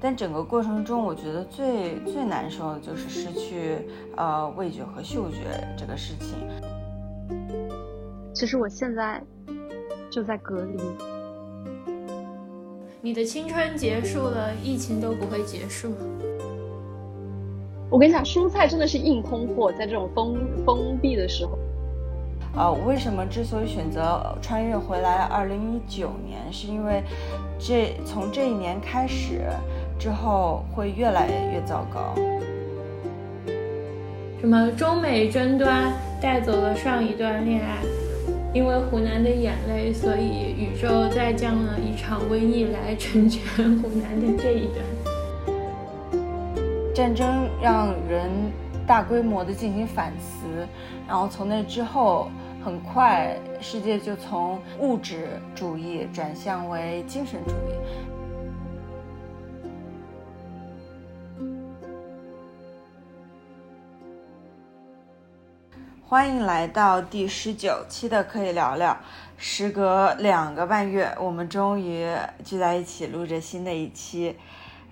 但整个过程中，我觉得最最难受的就是失去呃味觉和嗅觉这个事情。其实我现在就在隔离。你的青春结束了，疫情都不会结束。我跟你讲，蔬菜真的是硬通货，在这种封封闭的时候。呃，为什么之所以选择穿越回来二零一九年，是因为这从这一年开始之后会越来越糟糕。什么中美争端带走了上一段恋爱，因为湖南的眼泪，所以宇宙再降了一场瘟疫来成全湖南的这一段。战争让人大规模的进行反思，然后从那之后。很快，世界就从物质主义转向为精神主义。欢迎来到第十九期的可以聊聊。时隔两个半月，我们终于聚在一起录着新的一期。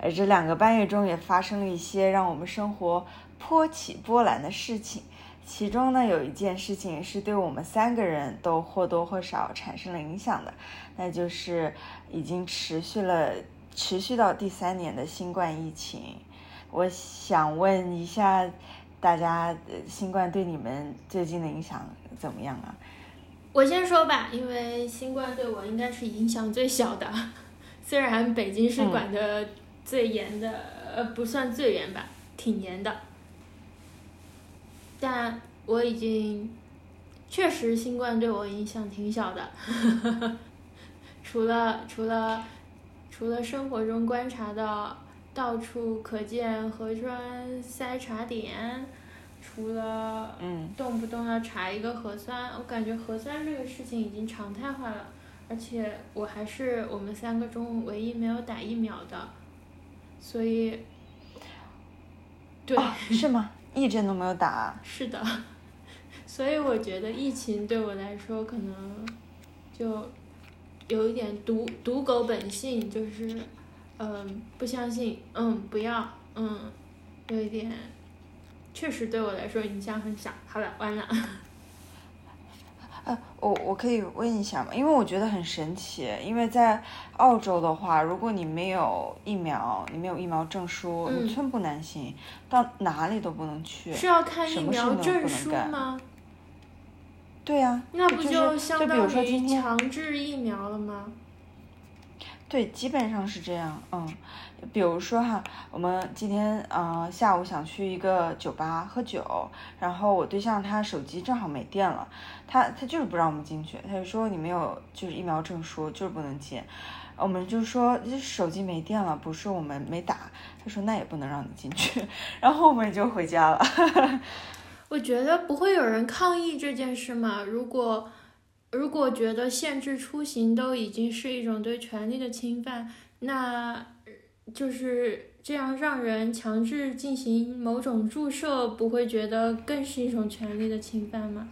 而这两个半月中，也发生了一些让我们生活颇起波澜的事情。其中呢，有一件事情是对我们三个人都或多或少产生了影响的，那就是已经持续了持续到第三年的新冠疫情。我想问一下大家，新冠对你们最近的影响怎么样啊？我先说吧，因为新冠对我应该是影响最小的，虽然北京市管的最严的，呃，不算最严吧，挺严的。但我已经确实新冠对我影响挺小的，除了除了除了生活中观察到到处可见核酸筛查点，除了嗯动不动要查一个核酸，我感觉核酸这个事情已经常态化了，而且我还是我们三个中唯一没有打疫苗的，所以对是吗？一针都没有打，是的，所以我觉得疫情对我来说可能就有一点赌赌狗本性，就是嗯不相信，嗯不要，嗯有一点，确实对我来说影响很小。好了，完了。呃，我我可以问一下吗？因为我觉得很神奇，因为在澳洲的话，如果你没有疫苗，你没有疫苗证书，你寸步难行，到哪里都不能去。是要看疫苗证书吗？对呀。那不就相当于强制疫苗了吗？对，基本上是这样。嗯，比如说哈，我们今天呃下午想去一个酒吧喝酒，然后我对象他手机正好没电了，他他就是不让我们进去，他就说你没有就是疫苗证书就是不能进。我们就说这手机没电了，不是我们没打。他说那也不能让你进去，然后我们就回家了。我觉得不会有人抗议这件事嘛，如果。如果觉得限制出行都已经是一种对权利的侵犯，那就是这样让人强制进行某种注射，不会觉得更是一种权利的侵犯吗？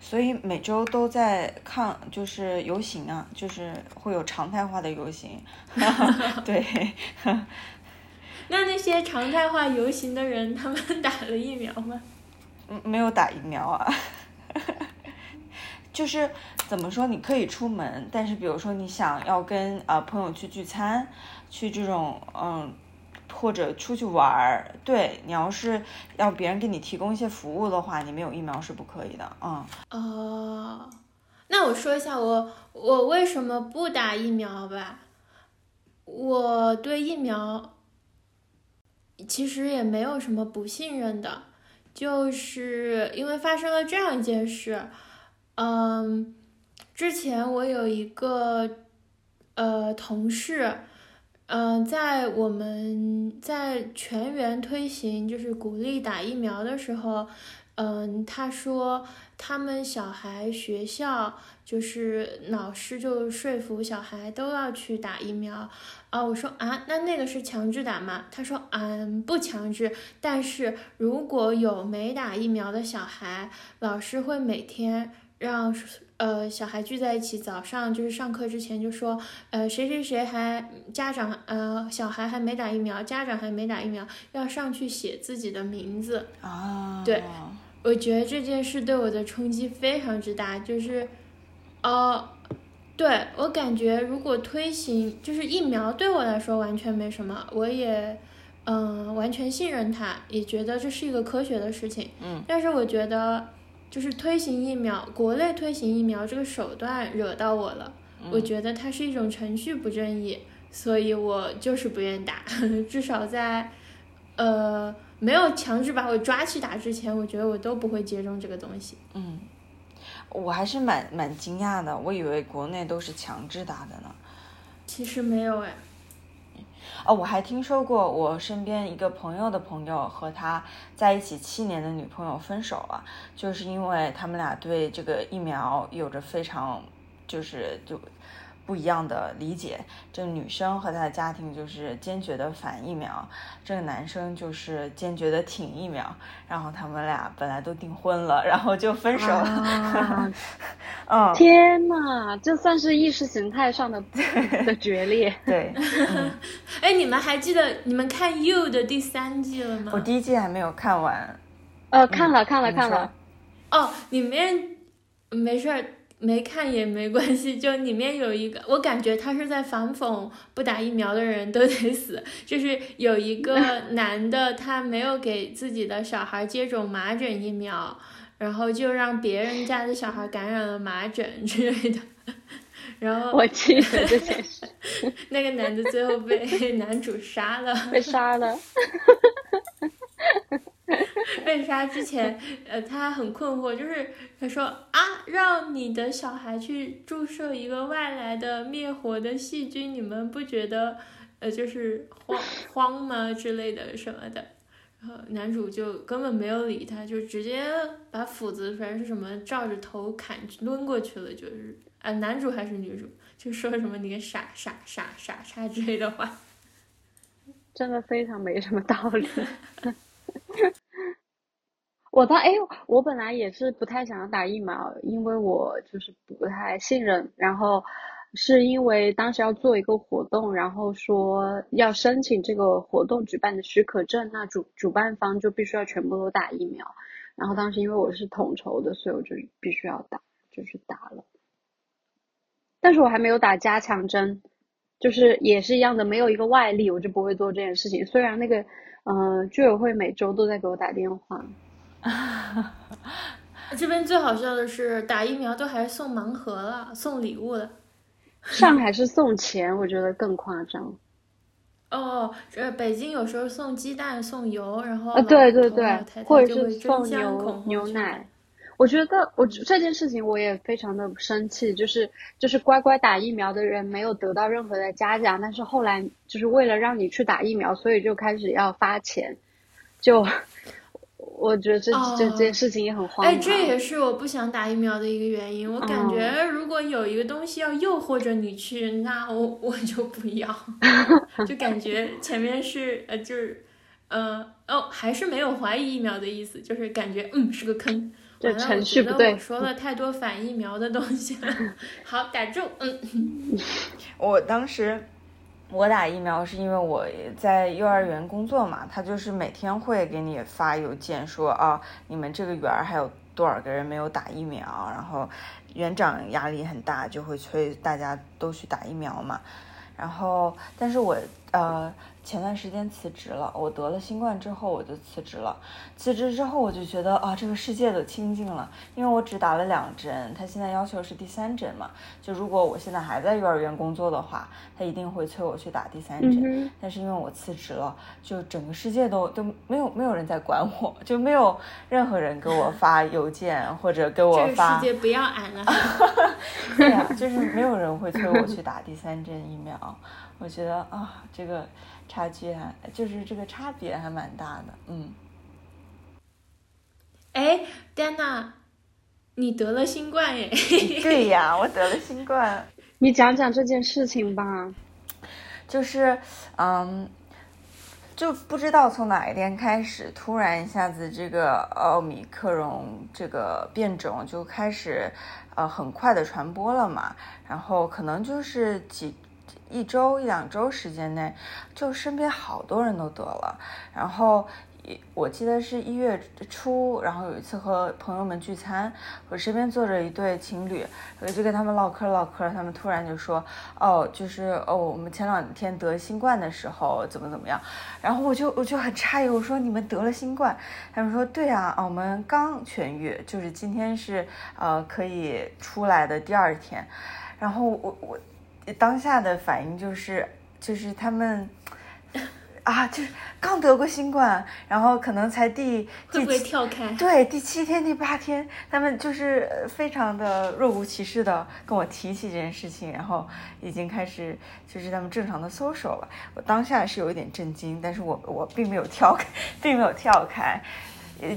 所以每周都在抗，就是游行啊，就是会有常态化的游行。对。那那些常态化游行的人，他们 打了疫苗吗？嗯，没有打疫苗啊。就是怎么说，你可以出门，但是比如说你想要跟呃朋友去聚餐，去这种嗯，或者出去玩儿，对你要是要别人给你提供一些服务的话，你没有疫苗是不可以的，嗯。哦，那我说一下我我为什么不打疫苗吧，我对疫苗其实也没有什么不信任的，就是因为发生了这样一件事。嗯，之前我有一个呃同事，嗯，在我们在全员推行就是鼓励打疫苗的时候，嗯，他说他们小孩学校就是老师就说服小孩都要去打疫苗啊。我说啊，那那个是强制打吗？他说嗯，不强制，但是如果有没打疫苗的小孩，老师会每天。让呃，小孩聚在一起，早上就是上课之前就说，呃，谁谁谁还家长呃，小孩还没打疫苗，家长还没打疫苗，要上去写自己的名字啊。对，我觉得这件事对我的冲击非常之大，就是，呃，对我感觉如果推行就是疫苗对我来说完全没什么，我也嗯完全信任他，也觉得这是一个科学的事情。嗯，但是我觉得。就是推行疫苗，国内推行疫苗这个手段惹到我了，我觉得它是一种程序不正义，所以我就是不愿打。至少在，呃，没有强制把我抓去打之前，我觉得我都不会接种这个东西。嗯，我还是蛮蛮惊讶的，我以为国内都是强制打的呢。其实没有哎。哦，我还听说过，我身边一个朋友的朋友和他在一起七年的女朋友分手了，就是因为他们俩对这个疫苗有着非常，就是就。不一样的理解，这个女生和她的家庭就是坚决的反疫苗，这个男生就是坚决的挺疫苗，然后他们俩本来都订婚了，然后就分手了。嗯，天哪，这算是意识形态上的 的决裂。对，哎，你们还记得你们看《You》的第三季了吗？我第一季还没有看完。呃，看了，看了，看了。哦，里面没事儿。没看也没关系，就里面有一个，我感觉他是在反讽不打疫苗的人都得死。就是有一个 男的，他没有给自己的小孩接种麻疹疫苗，然后就让别人家的小孩感染了麻疹之类的。然后我记得这件事，那个男的最后被男主杀了，被杀了。被杀之前，呃，他很困惑，就是他说啊，让你的小孩去注射一个外来的灭活的细菌，你们不觉得呃就是慌慌吗之类的什么的？然后男主就根本没有理他，就直接把斧子反正是什么照着头砍抡过去了，就是啊，男主还是女主就说什么你个傻傻傻傻叉之类的话，真的非常没什么道理。我倒哎，我本来也是不太想要打疫苗，因为我就是不太信任。然后是因为当时要做一个活动，然后说要申请这个活动举办的许可证，那主主办方就必须要全部都打疫苗。然后当时因为我是统筹的，所以我就必须要打，就去打了。但是我还没有打加强针，就是也是一样的，没有一个外力，我就不会做这件事情。虽然那个。嗯，居委会每周都在给我打电话。这边最好笑的是，打疫苗都还送盲盒了，送礼物了。上海是送钱，我觉得更夸张。哦，这北京有时候送鸡蛋、送油，然后啊，对对对，或者是送牛牛奶。我觉得我这件事情我也非常的生气，就是就是乖乖打疫苗的人没有得到任何的嘉奖，但是后来就是为了让你去打疫苗，所以就开始要发钱，就我觉得这这这件事情也很荒唐。哎，这也是我不想打疫苗的一个原因。我感觉如果有一个东西要诱惑着你去，那我我就不要，就感觉前面是呃就是呃哦还是没有怀疑疫苗的意思，就是感觉嗯是个坑。这程序不对。我说了太多反疫苗的东西了。好，打住。嗯，我当时我打疫苗是因为我在幼儿园工作嘛，他就是每天会给你发邮件说啊，你们这个园儿还有多少个人没有打疫苗，然后园长压力很大，就会催大家都去打疫苗嘛。然后，但是我呃。前段时间辞职了，我得了新冠之后我就辞职了。辞职之后我就觉得啊，这个世界都清静了，因为我只打了两针，他现在要求是第三针嘛。就如果我现在还在幼儿园工作的话，他一定会催我去打第三针。但是因为我辞职了，就整个世界都都没有没有人在管我，就没有任何人给我发邮件或者给我发。这个世界不要俺了。对呀，就是没有人会催我去打第三针疫苗。我觉得啊，这个。差距还就是这个差别还蛮大的，嗯。哎，丹娜，你得了新冠耶？对呀，我得了新冠。你讲讲这件事情吧。就是，嗯，就不知道从哪一天开始，突然一下子这个奥米克戎这个变种就开始，呃，很快的传播了嘛。然后可能就是几一周一两周时间内，就身边好多人都得了。然后一我记得是一月初，然后有一次和朋友们聚餐，我身边坐着一对情侣，我就跟他们唠嗑唠嗑，他们突然就说，哦，就是哦，我们前两天得新冠的时候怎么怎么样，然后我就我就很诧异，我说你们得了新冠，他们说对啊，我们刚痊愈，就是今天是呃可以出来的第二天，然后我我当下的反应就是就是他们。啊，就是刚得过新冠，然后可能才第会不会跳开？对，第七天、第八天，他们就是非常的若无其事的跟我提起这件事情，然后已经开始就是他们正常的 social 了。我当下是有一点震惊，但是我我并没有跳开，并没有跳开。呃，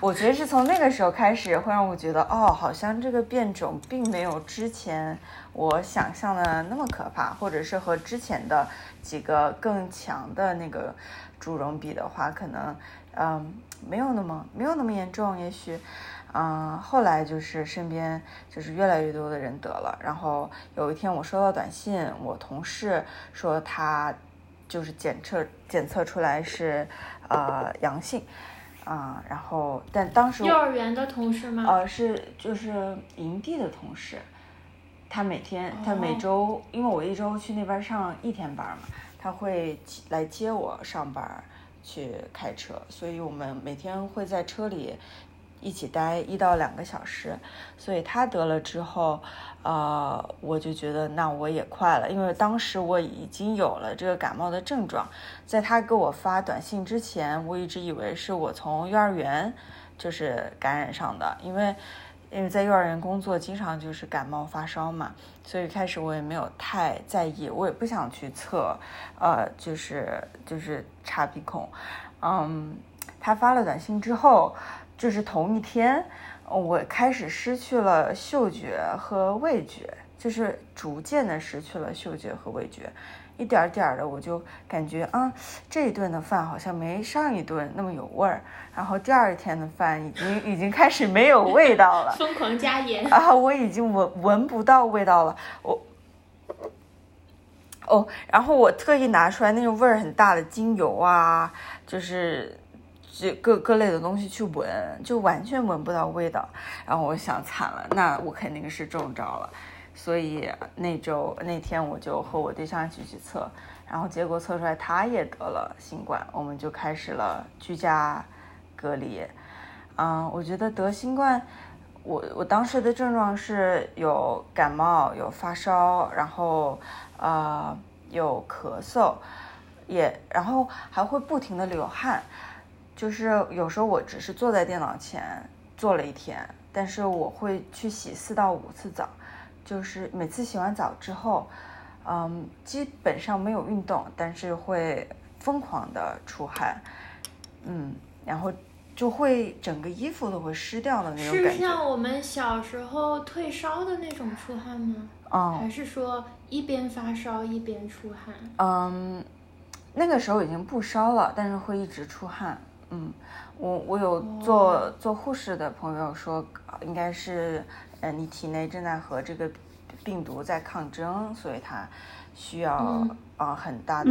我觉得是从那个时候开始，会让我觉得哦，好像这个变种并没有之前我想象的那么可怕，或者是和之前的。几个更强的那个猪绒比的话，可能嗯没有那么没有那么严重，也许嗯后来就是身边就是越来越多的人得了，然后有一天我收到短信，我同事说他就是检测检测出来是呃阳性啊，然后但当时幼儿园的同事吗？呃是就是营地的同事。他每天，他每周，因为我一周去那边上一天班嘛，他会来接我上班去开车，所以我们每天会在车里一起待一到两个小时。所以他得了之后，呃，我就觉得那我也快了，因为当时我已经有了这个感冒的症状，在他给我发短信之前，我一直以为是我从幼儿园就是感染上的，因为。因为在幼儿园工作，经常就是感冒发烧嘛，所以开始我也没有太在意，我也不想去测，呃，就是就是插鼻孔。嗯，他发了短信之后，就是同一天，我开始失去了嗅觉和味觉，就是逐渐的失去了嗅觉和味觉。一点点的，我就感觉啊，这一顿的饭好像没上一顿那么有味儿，然后第二天的饭已经已经开始没有味道了，疯狂加盐。啊，我已经闻闻不到味道了，我哦，然后我特意拿出来那种味儿很大的精油啊，就是这各各类的东西去闻，就完全闻不到味道，然后我想惨了，那我肯定是中招了。所以那周那天我就和我对象一起去测，然后结果测出来他也得了新冠，我们就开始了居家隔离。嗯，我觉得得新冠，我我当时的症状是有感冒、有发烧，然后呃有咳嗽，也然后还会不停的流汗，就是有时候我只是坐在电脑前坐了一天，但是我会去洗四到五次澡。就是每次洗完澡之后，嗯，基本上没有运动，但是会疯狂的出汗，嗯，然后就会整个衣服都会湿掉的那种感觉。是像我们小时候退烧的那种出汗吗？嗯。还是说一边发烧一边出汗？嗯，那个时候已经不烧了，但是会一直出汗。嗯，我我有做做护士的朋友说，应该是。呃，你体内正在和这个病毒在抗争，所以它需要啊很大的，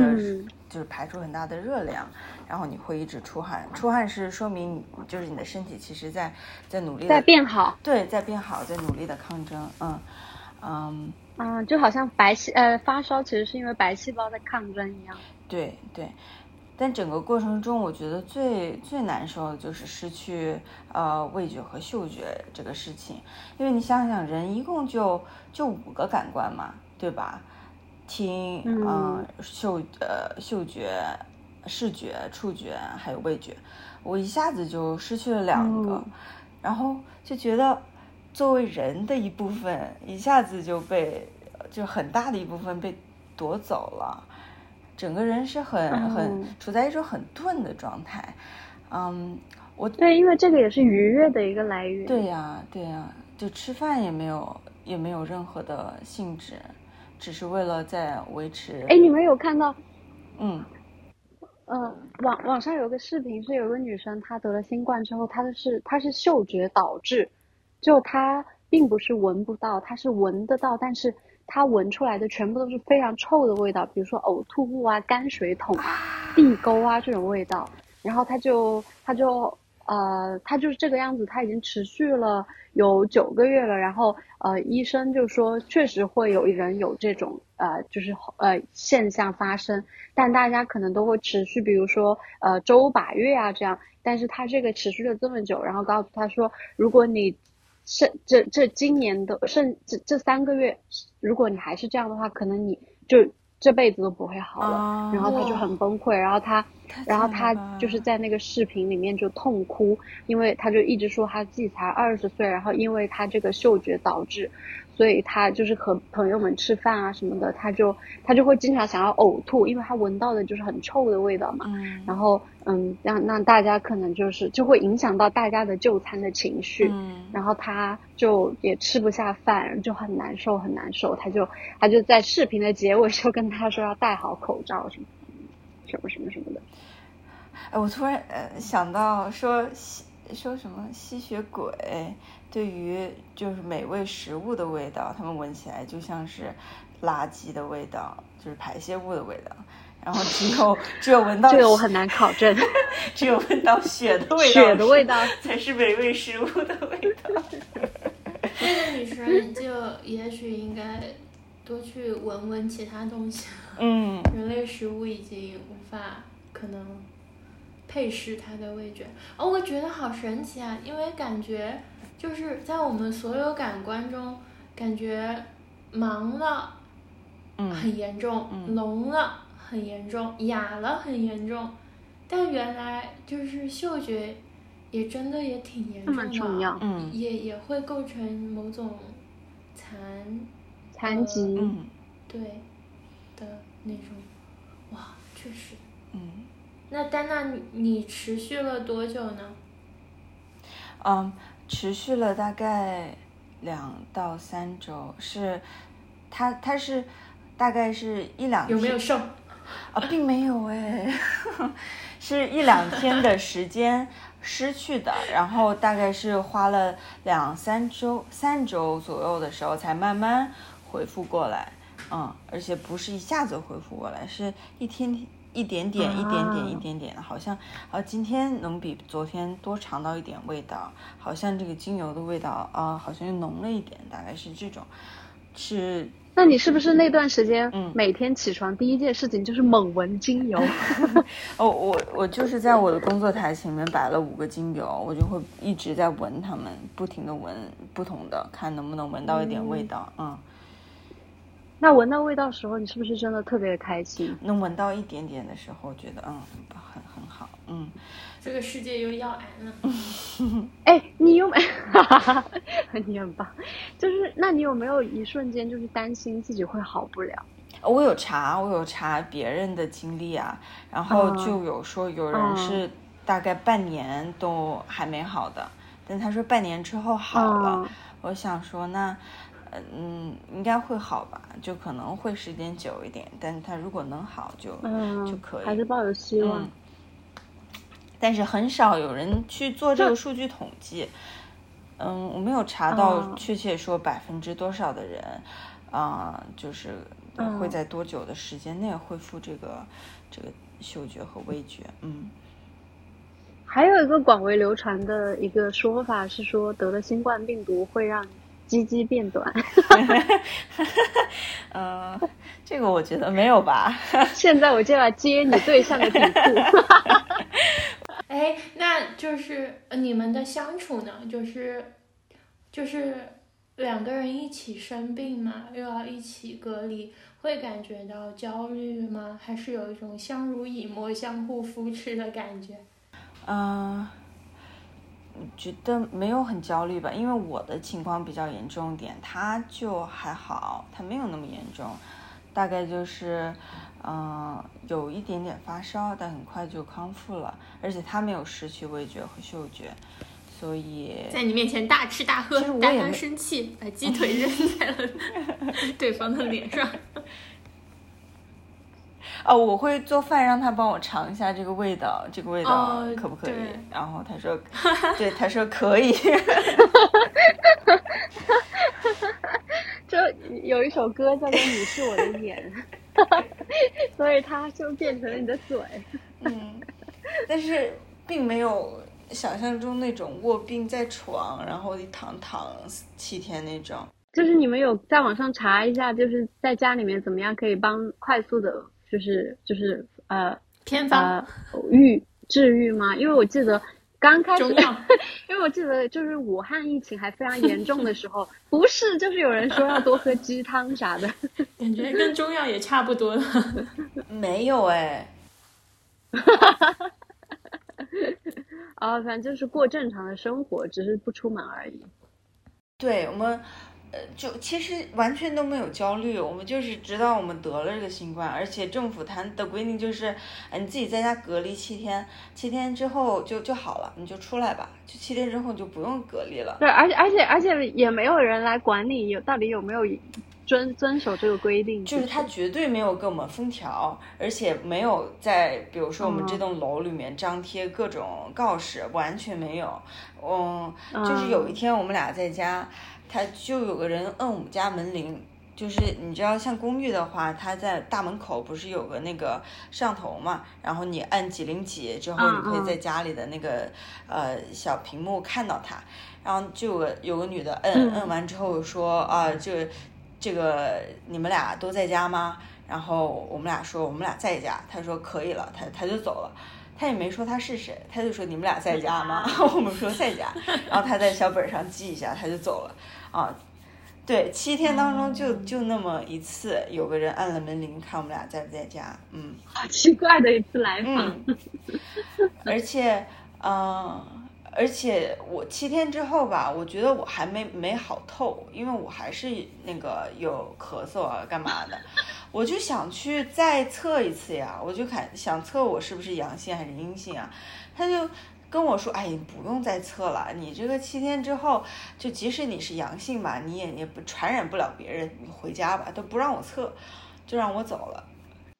就是排出很大的热量，然后你会一直出汗。出汗是说明你就是你的身体其实在在努力在变好，对，在变好，在努力的抗争。嗯嗯嗯，就好像白细呃发烧其实是因为白细胞在抗争一样。对对。但整个过程中，我觉得最最难受的就是失去呃味觉和嗅觉这个事情，因为你想想，人一共就就五个感官嘛，对吧？听，嗯，嗅呃嗅觉、视觉、触觉还有味觉，我一下子就失去了两个，然后就觉得作为人的一部分一下子就被就很大的一部分被夺走了。整个人是很很处在一种很钝的状态，嗯，我对，因为这个也是愉悦的一个来源。对呀，对呀，就吃饭也没有也没有任何的兴致，只是为了在维持。哎，你们有看到？嗯，呃，网网上有个视频，是有个女生她得了新冠之后，她的是她是嗅觉导致，就她并不是闻不到，她是闻得到，但是她闻出来的全部都是非常臭的味道，比如说呕吐物啊、泔水桶啊、地沟啊这种味道，然后他就他就。呃，他就是这个样子，他已经持续了有九个月了。然后，呃，医生就说，确实会有人有这种呃，就是呃现象发生，但大家可能都会持续，比如说呃周把月啊这样。但是他这个持续了这么久，然后告诉他说，如果你剩这这今年的剩这这三个月，如果你还是这样的话，可能你就。这辈子都不会好了，然后他就很崩溃，然后他，然后他就是在那个视频里面就痛哭，因为他就一直说他自己才二十岁，然后因为他这个嗅觉导致。所以他就是和朋友们吃饭啊什么的，他就他就会经常想要呕吐，因为他闻到的就是很臭的味道嘛。嗯。然后嗯，让让大家可能就是就会影响到大家的就餐的情绪。嗯。然后他就也吃不下饭，就很难受很难受。他就他就在视频的结尾就跟他说要戴好口罩什么什么什么什么的。哎，我突然呃想到说吸说什么吸血鬼。对于就是美味食物的味道，他们闻起来就像是垃圾的味道，就是排泄物的味道。然后只有 只有闻到这个我很难考证，只有闻到血的味道，血的味道才是美味食物的味道。这个女生就也许应该多去闻闻其他东西。嗯，人类食物已经无法可能配饰她的味觉。哦，我觉得好神奇啊，因为感觉。就是在我们所有感官中，感觉忙了，很严重；聋了，很严重；哑了，很严重。但原来就是嗅觉，也真的也挺严重的，也也会构成某种残残疾，对的那种。哇，确实。嗯。那丹娜，你你持续了多久呢？嗯。持续了大概两到三周，是，他他是大概是一两有没有瘦？啊，并没有哎，是一两天的时间失去的，然后大概是花了两三周三周左右的时候才慢慢恢复过来，嗯，而且不是一下子恢复过来，是一天天。一点点，一点点，一点点的，好像啊，今天能比昨天多尝到一点味道，好像这个精油的味道啊，好像又浓了一点，大概是这种，是。那你是不是那段时间，嗯，每天起床第一件事情就是猛闻精油？哦，我我就是在我的工作台前面摆了五个精油，我就会一直在闻它们，不停的闻不同的，看能不能闻到一点味道，嗯。那闻到味道时候，你是不是真的特别的开心？能闻到一点点的时候，觉得嗯很很好，嗯，这个世界又要癌了。哎，你有没？你很棒。就是那你有没有一瞬间就是担心自己会好不了？我有查，我有查别人的经历啊，然后就有说有人是大概半年都还没好的，但他说半年之后好了。我想说那。嗯，应该会好吧，就可能会时间久一点，但是他如果能好就就可以，还是抱有希望。但是很少有人去做这个数据统计，嗯，我没有查到确切说百分之多少的人，啊，就是会在多久的时间内恢复这个这个嗅觉和味觉，嗯。还有一个广为流传的一个说法是说，得了新冠病毒会让。鸡鸡变短，嗯，这个我觉得没有吧。现在我就要接你对象的底裤。哎，那就是你们的相处呢？就是就是两个人一起生病嘛，又要一起隔离，会感觉到焦虑吗？还是有一种相濡以沫、相互扶持的感觉？嗯。觉得没有很焦虑吧，因为我的情况比较严重点，他就还好，他没有那么严重，大概就是，嗯，有一点点发烧，但很快就康复了，而且他没有失去味觉和嗅觉，所以在你面前大吃大喝，大他生气，把鸡腿扔在了 对方的脸上。哦，我会做饭，让他帮我尝一下这个味道，这个味道哦可不可以？对然后他说，对，他说可以。就有一首歌叫做《你是我的眼》，所以他就变成了你的嘴。嗯，但是并没有想象中那种卧病在床，然后一躺躺七天那种。就是你们有在网上查一下，就是在家里面怎么样可以帮快速的，就是就是呃偏方呃愈治愈吗？因为我记得刚开始中药，因为我记得就是武汉疫情还非常严重的时候，不是就是有人说要多喝鸡汤啥的。感觉跟中药也差不多了。没有哎，啊，反正就是过正常的生活，只是不出门而已。对我们，呃，就其实完全都没有焦虑，我们就是知道我们得了这个新冠，而且政府它的规定就是，哎，你自己在家隔离七天，七天之后就就好了，你就出来吧，就七天之后就不用隔离了。对，而且而且而且也没有人来管你有到底有没有遵遵守这个规定。就是他绝对没有给我们封条，而且没有在比如说我们这栋楼里面张贴各种告示，完全没有。嗯，就是有一天我们俩在家，他就有个人摁我们家门铃。就是你知道，像公寓的话，它在大门口不是有个那个摄像头嘛？然后你按几零几之后，你可以在家里的那个呃小屏幕看到他。然后就有个有个女的摁摁完之后说啊，这这个你们俩都在家吗？然后我们俩说我们俩在家，他说可以了，他他就走了，他也没说他是谁，他就说你们俩在家吗？我们说在家，然后他在小本上记一下，他就走了啊。对，七天当中就就那么一次，有个人按了门铃，看我们俩在不在家。嗯，好奇怪的一次来访。嗯，而且，嗯、而且我七天之后吧，我觉得我还没没好透，因为我还是那个有咳嗽啊，干嘛的，我就想去再测一次呀，我就看想测我是不是阳性还是阴性啊，他就跟我说，哎，你不用再测了，你这个七天之后，就即使你是阳性吧，你也也不传染不了别人，你回家吧，都不让我测，就让我走了。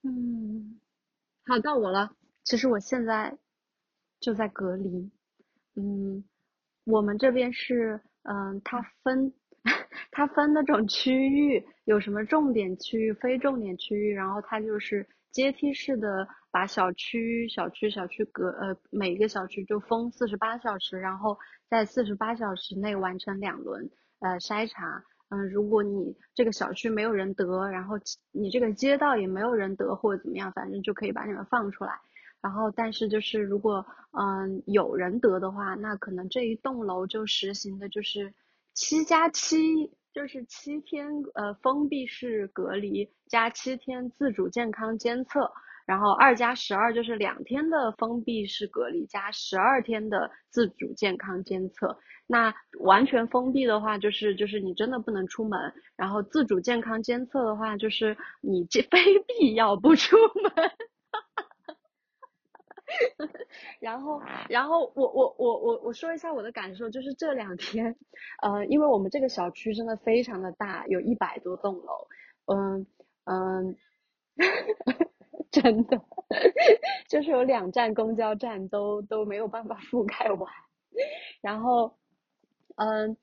嗯，好，到我了。其实我现在就在隔离。嗯，我们这边是，嗯，它分，它分那种区域，有什么重点区域、非重点区域，然后它就是阶梯式的把小区、小区、小区隔，呃，每个小区就封四十八小时，然后在四十八小时内完成两轮呃筛查。嗯，如果你这个小区没有人得，然后你这个街道也没有人得或者怎么样，反正就可以把你们放出来。然后，但是就是如果嗯有人得的话，那可能这一栋楼就实行的就是七加七，就是七天呃封闭式隔离加七天自主健康监测。然后二加十二就是两天的封闭式隔离加十二天的自主健康监测。那完全封闭的话，就是就是你真的不能出门。然后自主健康监测的话，就是你这 非必要不出门。然后，然后我我我我我说一下我的感受，就是这两天，呃，因为我们这个小区真的非常的大，有一百多栋楼，嗯嗯。真的，就是有两站公交站都都没有办法覆盖完，然后，嗯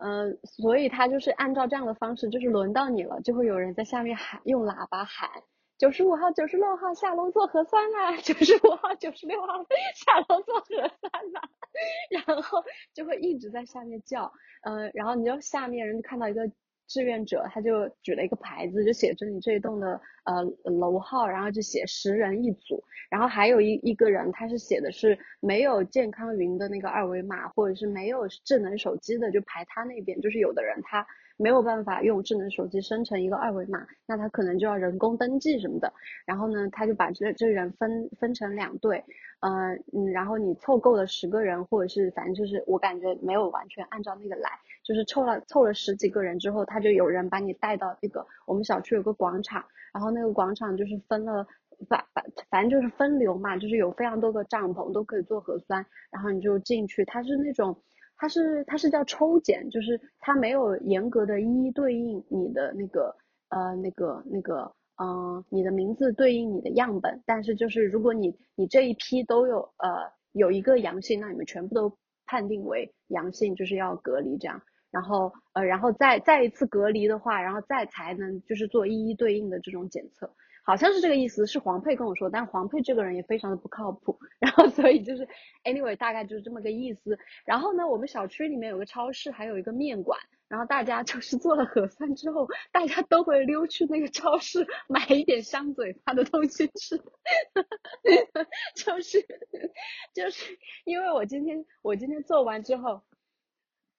嗯，所以他就是按照这样的方式，就是轮到你了，就会有人在下面喊，用喇叭喊九十五号、九十六号下楼做核酸啦，九十五号、九十六号下楼做核酸啦，然后就会一直在下面叫，嗯，然后你就下面人看到一个。志愿者他就举了一个牌子，就写着你这一栋的呃楼号，然后就写十人一组，然后还有一一个人他是写的是没有健康云的那个二维码，或者是没有智能手机的就排他那边，就是有的人他没有办法用智能手机生成一个二维码，那他可能就要人工登记什么的，然后呢他就把这这人分分成两队，呃嗯，然后你凑够了十个人，或者是反正就是我感觉没有完全按照那个来。就是凑了凑了十几个人之后，他就有人把你带到那个我们小区有个广场，然后那个广场就是分了反反反正就是分流嘛，就是有非常多个帐篷都可以做核酸，然后你就进去，它是那种它是它是叫抽检，就是它没有严格的一一对应你的那个呃那个那个嗯，你的名字对应你的样本，但是就是如果你你这一批都有呃有一个阳性，那你们全部都判定为阳性，就是要隔离这样。然后呃，然后再再一次隔离的话，然后再才能就是做一一对应的这种检测。好像是这个意思，是黄佩跟我说，但黄佩这个人也非常的不靠谱，然后所以就是 anyway 大概就是这么个意思。然后呢，我们小区里面有个超市，还有一个面馆，然后大家就是做了核酸之后，大家都会溜去那个超市买一点香嘴巴的东西吃，就是就是因为我今天我今天做完之后。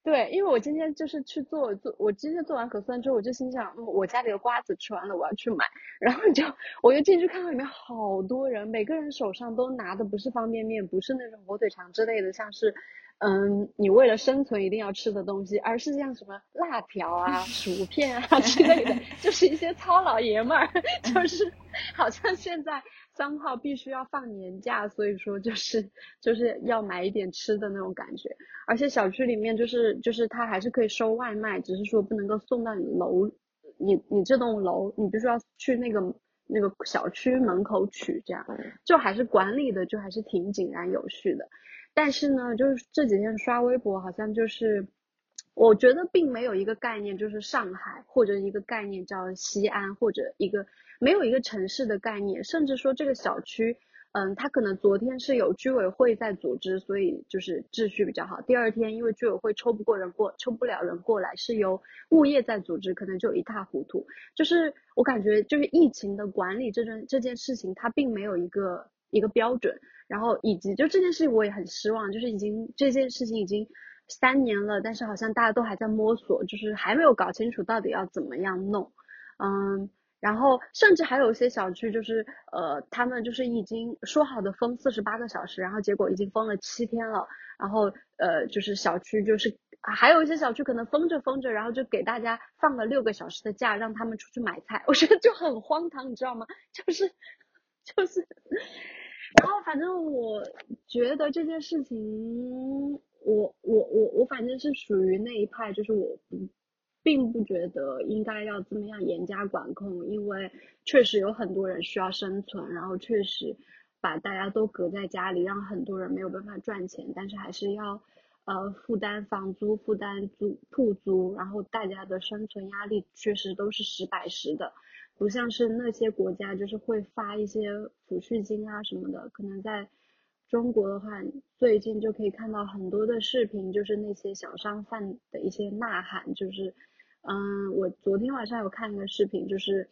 对，因为我今天就是去做做，我今天做完核酸之后，我就心想，嗯我家里的瓜子吃完了，我要去买，然后就我就进去看到里面好多人，每个人手上都拿的不是方便面，不是那种火腿肠之类的，像是。嗯，你为了生存一定要吃的东西，而是像什么辣条啊、薯片啊 之类的，就是一些糙老爷们儿，就是好像现在三号必须要放年假，所以说就是就是要买一点吃的那种感觉。而且小区里面就是就是他还是可以收外卖，只是说不能够送到你楼，你你这栋楼你必须要去那个那个小区门口取，这样就还是管理的就还是挺井然有序的。但是呢，就是这几天刷微博，好像就是，我觉得并没有一个概念，就是上海或者一个概念叫西安，或者一个没有一个城市的概念，甚至说这个小区，嗯，它可能昨天是有居委会在组织，所以就是秩序比较好。第二天因为居委会抽不过人过，抽不了人过来，是由物业在组织，可能就一塌糊涂。就是我感觉，就是疫情的管理这件这件事情，它并没有一个一个标准。然后以及就这件事情我也很失望，就是已经这件事情已经三年了，但是好像大家都还在摸索，就是还没有搞清楚到底要怎么样弄，嗯，然后甚至还有一些小区就是呃他们就是已经说好的封四十八个小时，然后结果已经封了七天了，然后呃就是小区就是还有一些小区可能封着封着，然后就给大家放了六个小时的假，让他们出去买菜，我觉得就很荒唐，你知道吗？就是就是。然后反正我觉得这件事情，我我我我反正是属于那一派，就是我不并不觉得应该要这么样严加管控，因为确实有很多人需要生存，然后确实把大家都隔在家里，让很多人没有办法赚钱，但是还是要呃负担房租、负担租铺租，然后大家的生存压力确实都是实百实的。不像是那些国家，就是会发一些抚恤金啊什么的。可能在中国的话，最近就可以看到很多的视频，就是那些小商贩的一些呐喊。就是，嗯，我昨天晚上有看一个视频，就是，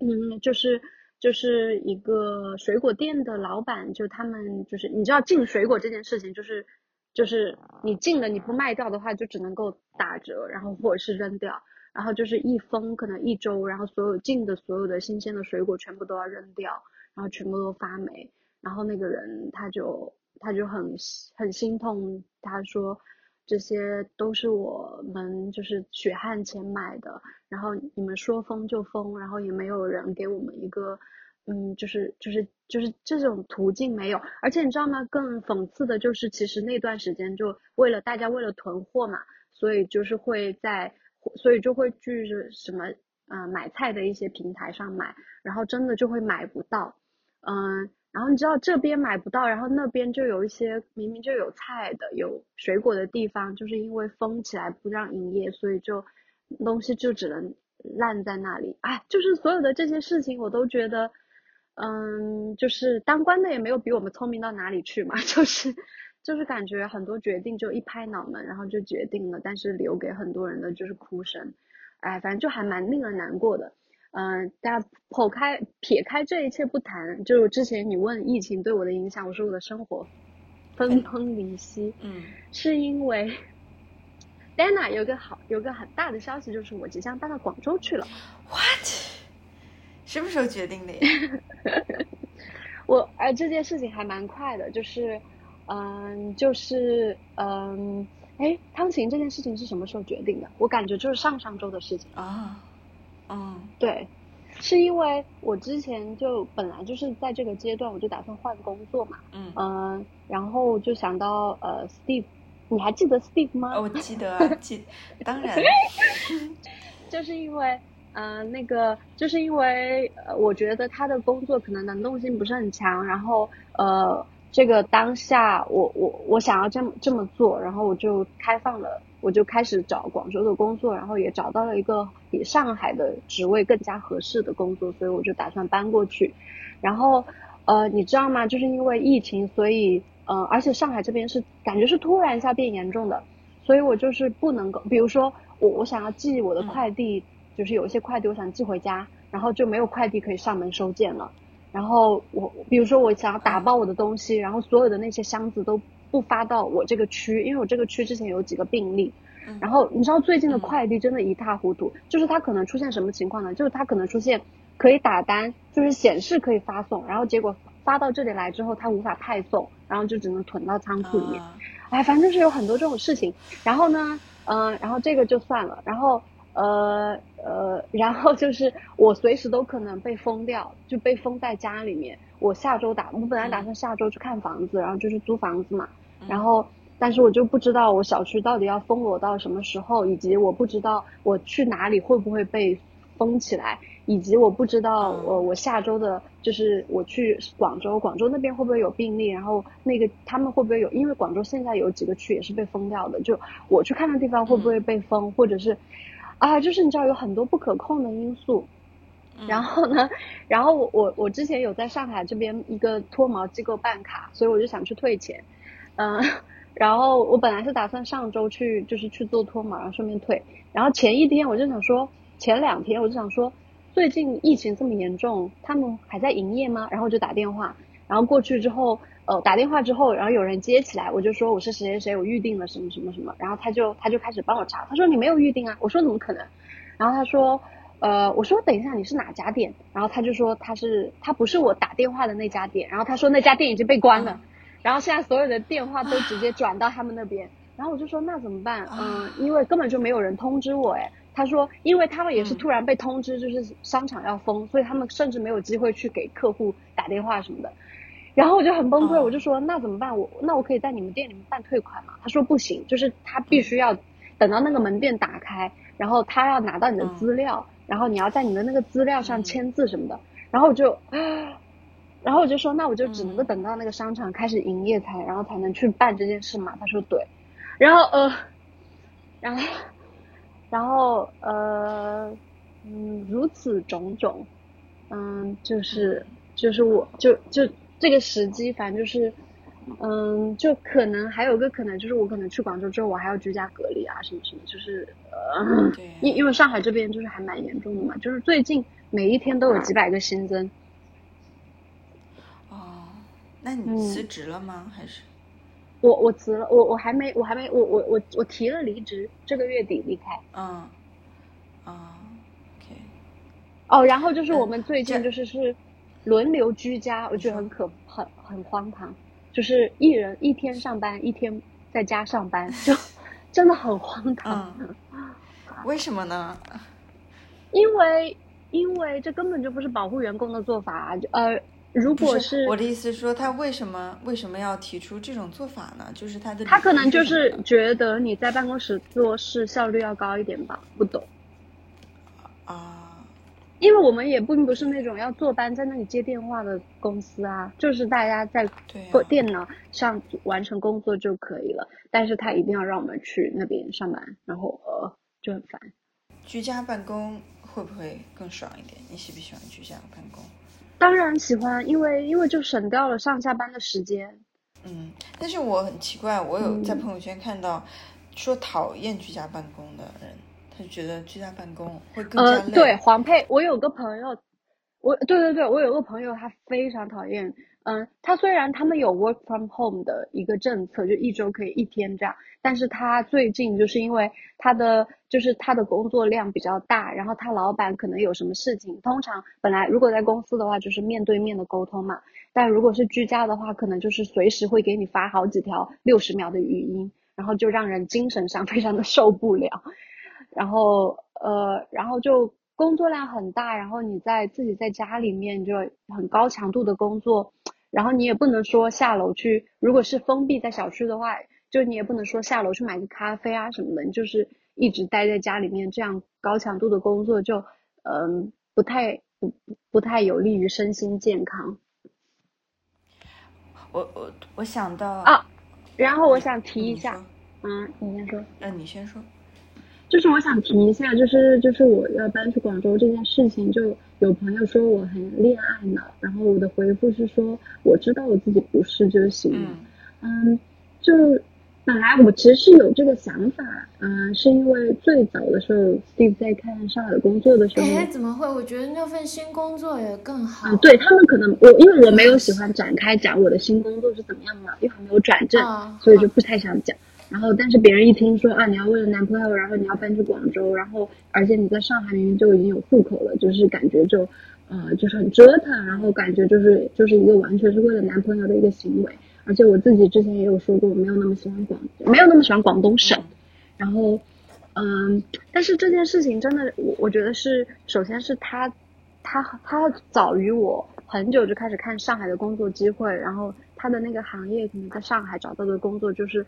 嗯，就是就是一个水果店的老板，就他们就是你知道进水果这件事情，就是就是你进了你不卖掉的话，就只能够打折，然后或者是扔掉。然后就是一封，可能一周，然后所有进的所有的新鲜的水果全部都要扔掉，然后全部都发霉。然后那个人他就他就很很心痛，他说这些都是我们就是血汗钱买的，然后你们说封就封，然后也没有人给我们一个嗯，就是就是就是这种途径没有。而且你知道吗？更讽刺的就是，其实那段时间就为了大家为了囤货嘛，所以就是会在。所以就会去什么，嗯，买菜的一些平台上买，然后真的就会买不到，嗯，然后你知道这边买不到，然后那边就有一些明明就有菜的、有水果的地方，就是因为封起来不让营业，所以就东西就只能烂在那里。哎，就是所有的这些事情，我都觉得，嗯，就是当官的也没有比我们聪明到哪里去嘛，就是。就是感觉很多决定就一拍脑门，然后就决定了，但是留给很多人的就是哭声，哎，反正就还蛮令人难过的。嗯，大家剖开撇开这一切不谈，就之前你问疫情对我的影响，我说我的生活分崩离析，嗯，是因为 Dana 有个好有个很大的消息，就是我即将搬到广州去了。What？什么时候决定的？我哎，这件事情还蛮快的，就是。嗯，就是嗯，哎，汤琴这件事情是什么时候决定的？我感觉就是上上周的事情啊。嗯，对，是因为我之前就本来就是在这个阶段，我就打算换工作嘛。嗯嗯，然后就想到呃，Steve，你还记得 Steve 吗？我记得，记，当然，就是因为嗯，那个就是因为呃，我觉得他的工作可能能动性不是很强，然后呃，这个当下我我我想要这么这么做，然后我就开放了，我就开始找广州的工作，然后也找到了一个比上海的职位更加合适的工作，所以我就打算搬过去。然后呃，你知道吗？就是因为疫情，所以呃，而且上海这边是感觉是突然一下变严重的，所以我就是不能够，比如说我我想要寄我的快递。就是有一些快递我想寄回家，然后就没有快递可以上门收件了。然后我比如说我想要打包我的东西，然后所有的那些箱子都不发到我这个区，因为我这个区之前有几个病例。然后你知道最近的快递真的一塌糊涂，就是它可能出现什么情况呢？就是它可能出现可以打单，就是显示可以发送，然后结果发到这里来之后它无法派送，然后就只能囤到仓库里面。哎，反正是有很多这种事情。然后呢，嗯，然后这个就算了，然后。呃呃，然后就是我随时都可能被封掉，就被封在家里面。我下周打，我本来打算下周去看房子，然后就是租房子嘛。然后，但是我就不知道我小区到底要封我到什么时候，以及我不知道我去哪里会不会被封起来，以及我不知道我我下周的，就是我去广州，广州那边会不会有病例，然后那个他们会不会有？因为广州现在有几个区也是被封掉的，就我去看的地方会不会被封，或者是。啊，就是你知道有很多不可控的因素，然后呢，然后我我我之前有在上海这边一个脱毛机构办卡，所以我就想去退钱，嗯，然后我本来是打算上周去就是去做脱毛，然后顺便退，然后前一天我就想说，前两天我就想说，最近疫情这么严重，他们还在营业吗？然后我就打电话，然后过去之后。呃，打电话之后，然后有人接起来，我就说我是谁谁谁，我预定了什么什么什么，然后他就他就开始帮我查，他说你没有预定啊，我说怎么可能？然后他说，呃，我说等一下你是哪家店？然后他就说他是他不是我打电话的那家店，然后他说那家店已经被关了，然后现在所有的电话都直接转到他们那边，然后我就说那怎么办？嗯，因为根本就没有人通知我，哎，他说因为他们也是突然被通知，就是商场要封，所以他们甚至没有机会去给客户打电话什么的。然后我就很崩溃，我就说那怎么办？我那我可以在你们店里面办退款吗？他说不行，就是他必须要等到那个门店打开，然后他要拿到你的资料，然后你要在你的那个资料上签字什么的。然后我就，然后我就说那我就只能够等到那个商场开始营业才，然后才能去办这件事嘛。他说对，然后呃，然后然后呃嗯，如此种种，嗯，就是就是我就就。这个时机，反正就是，嗯，就可能还有个可能，就是我可能去广州之后，我还要居家隔离啊，什么什么，就是呃，因因为上海这边就是还蛮严重的嘛，就是最近每一天都有几百个新增。哦，那你辞职了吗？还是？我我辞了，我我还没，我还没，我我我我提了离职，这个月底离开。嗯，啊，OK。哦，然后就是我们最近就是是。轮流居家，我觉得很可很很荒唐，就是一人一天上班，一天在家上班，就 真的很荒唐。为什么呢？因为因为这根本就不是保护员工的做法。呃，如果是我的意思说，他为什么为什么要提出这种做法呢？就是他的他可能就是觉得你在办公室做事效率要高一点吧，不懂啊。因为我们也并不是那种要坐班在那里接电话的公司啊，就是大家在电脑上完成工作就可以了。但是他一定要让我们去那边上班，然后呃就很烦。居家办公会不会更爽一点？你喜不喜欢居家办公？当然喜欢，因为因为就省掉了上下班的时间。嗯，但是我很奇怪，我有在朋友圈看到说讨厌居家办公的人。就觉得居家办公会更加累。呃，对，黄佩，我有个朋友，我对对对，我有个朋友，他非常讨厌。嗯，他虽然他们有 work from home 的一个政策，就一周可以一天这样，但是他最近就是因为他的就是他的工作量比较大，然后他老板可能有什么事情，通常本来如果在公司的话就是面对面的沟通嘛，但如果是居家的话，可能就是随时会给你发好几条六十秒的语音，然后就让人精神上非常的受不了。然后呃，然后就工作量很大，然后你在自己在家里面就很高强度的工作，然后你也不能说下楼去，如果是封闭在小区的话，就你也不能说下楼去买个咖啡啊什么的，你就是一直待在家里面这样高强度的工作，就嗯，不太不不太有利于身心健康。我我我想到啊，然后我想提一下，嗯，你先说，嗯，你先说，就是我想提一下，就是就是我要搬去广州这件事情，就有朋友说我很恋爱脑，然后我的回复是说我知道我自己不是就行了，嗯，就。本来我其实是有这个想法，嗯，是因为最早的时候，Steve 在看上海的工作的时候，哎，怎么会？我觉得那份新工作也更好。嗯，对他们可能我因为我没有喜欢展开讲我的新工作是怎么样嘛，又还没有转正，所以就不太想讲。然后，但是别人一听说啊，你要为了男朋友，然后你要搬去广州，然后而且你在上海明明就已经有户口了，就是感觉就，呃，就是很折腾，然后感觉就是就是一个完全是为了男朋友的一个行为。而且我自己之前也有说过，我没有那么喜欢广，没有那么喜欢广东省。然后，嗯，但是这件事情真的，我我觉得是，首先是他，他他早于我很久就开始看上海的工作机会，然后他的那个行业可能在上海找到的工作就是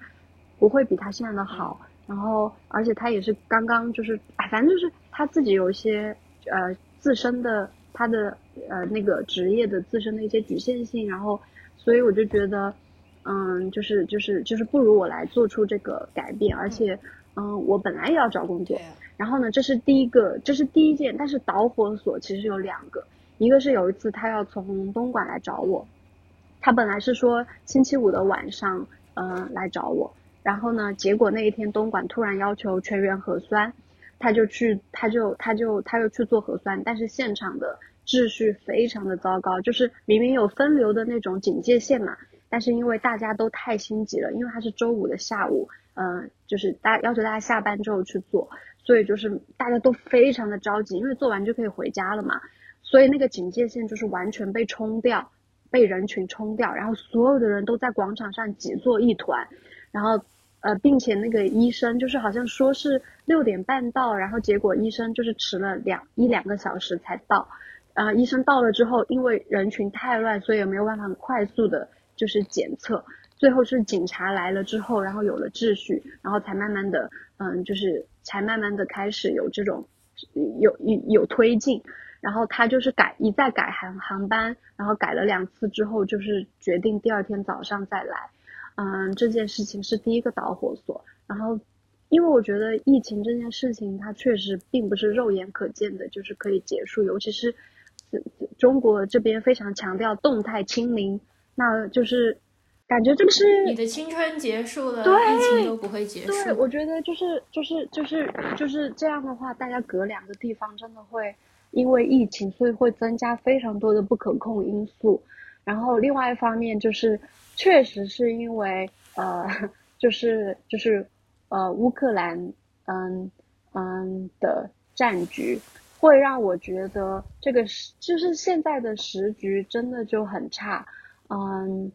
不会比他现在的好。然后，而且他也是刚刚就是，哎，反正就是他自己有一些呃自身的他的呃那个职业的自身的一些局限性，然后，所以我就觉得。嗯，就是就是就是不如我来做出这个改变，而且，嗯，我本来也要找工作，然后呢，这是第一个，这是第一件，但是导火索其实有两个，一个是有一次他要从东莞来找我，他本来是说星期五的晚上，嗯，来找我，然后呢，结果那一天东莞突然要求全员核酸，他就去，他就他就他又去做核酸，但是现场的秩序非常的糟糕，就是明明有分流的那种警戒线嘛。但是因为大家都太心急了，因为他是周五的下午，嗯，就是大要求大家下班之后去做，所以就是大家都非常的着急，因为做完就可以回家了嘛，所以那个警戒线就是完全被冲掉，被人群冲掉，然后所有的人都在广场上挤作一团，然后呃，并且那个医生就是好像说是六点半到，然后结果医生就是迟了两一两个小时才到，呃，医生到了之后，因为人群太乱，所以也没有办法快速的。就是检测，最后是警察来了之后，然后有了秩序，然后才慢慢的，嗯，就是才慢慢的开始有这种有有有推进，然后他就是改一再改航航班，然后改了两次之后，就是决定第二天早上再来，嗯，这件事情是第一个导火索，然后因为我觉得疫情这件事情它确实并不是肉眼可见的，就是可以结束，尤其是中国这边非常强调动态清零。那就是感觉这个是你的青春结束了，疫情都不会结束。对，我觉得就是就是就是就是这样的话，大家隔两个地方真的会因为疫情，所以会增加非常多的不可控因素。然后另外一方面就是，确实是因为呃，就是就是呃，乌克兰嗯嗯的战局，会让我觉得这个时就是现在的时局真的就很差。嗯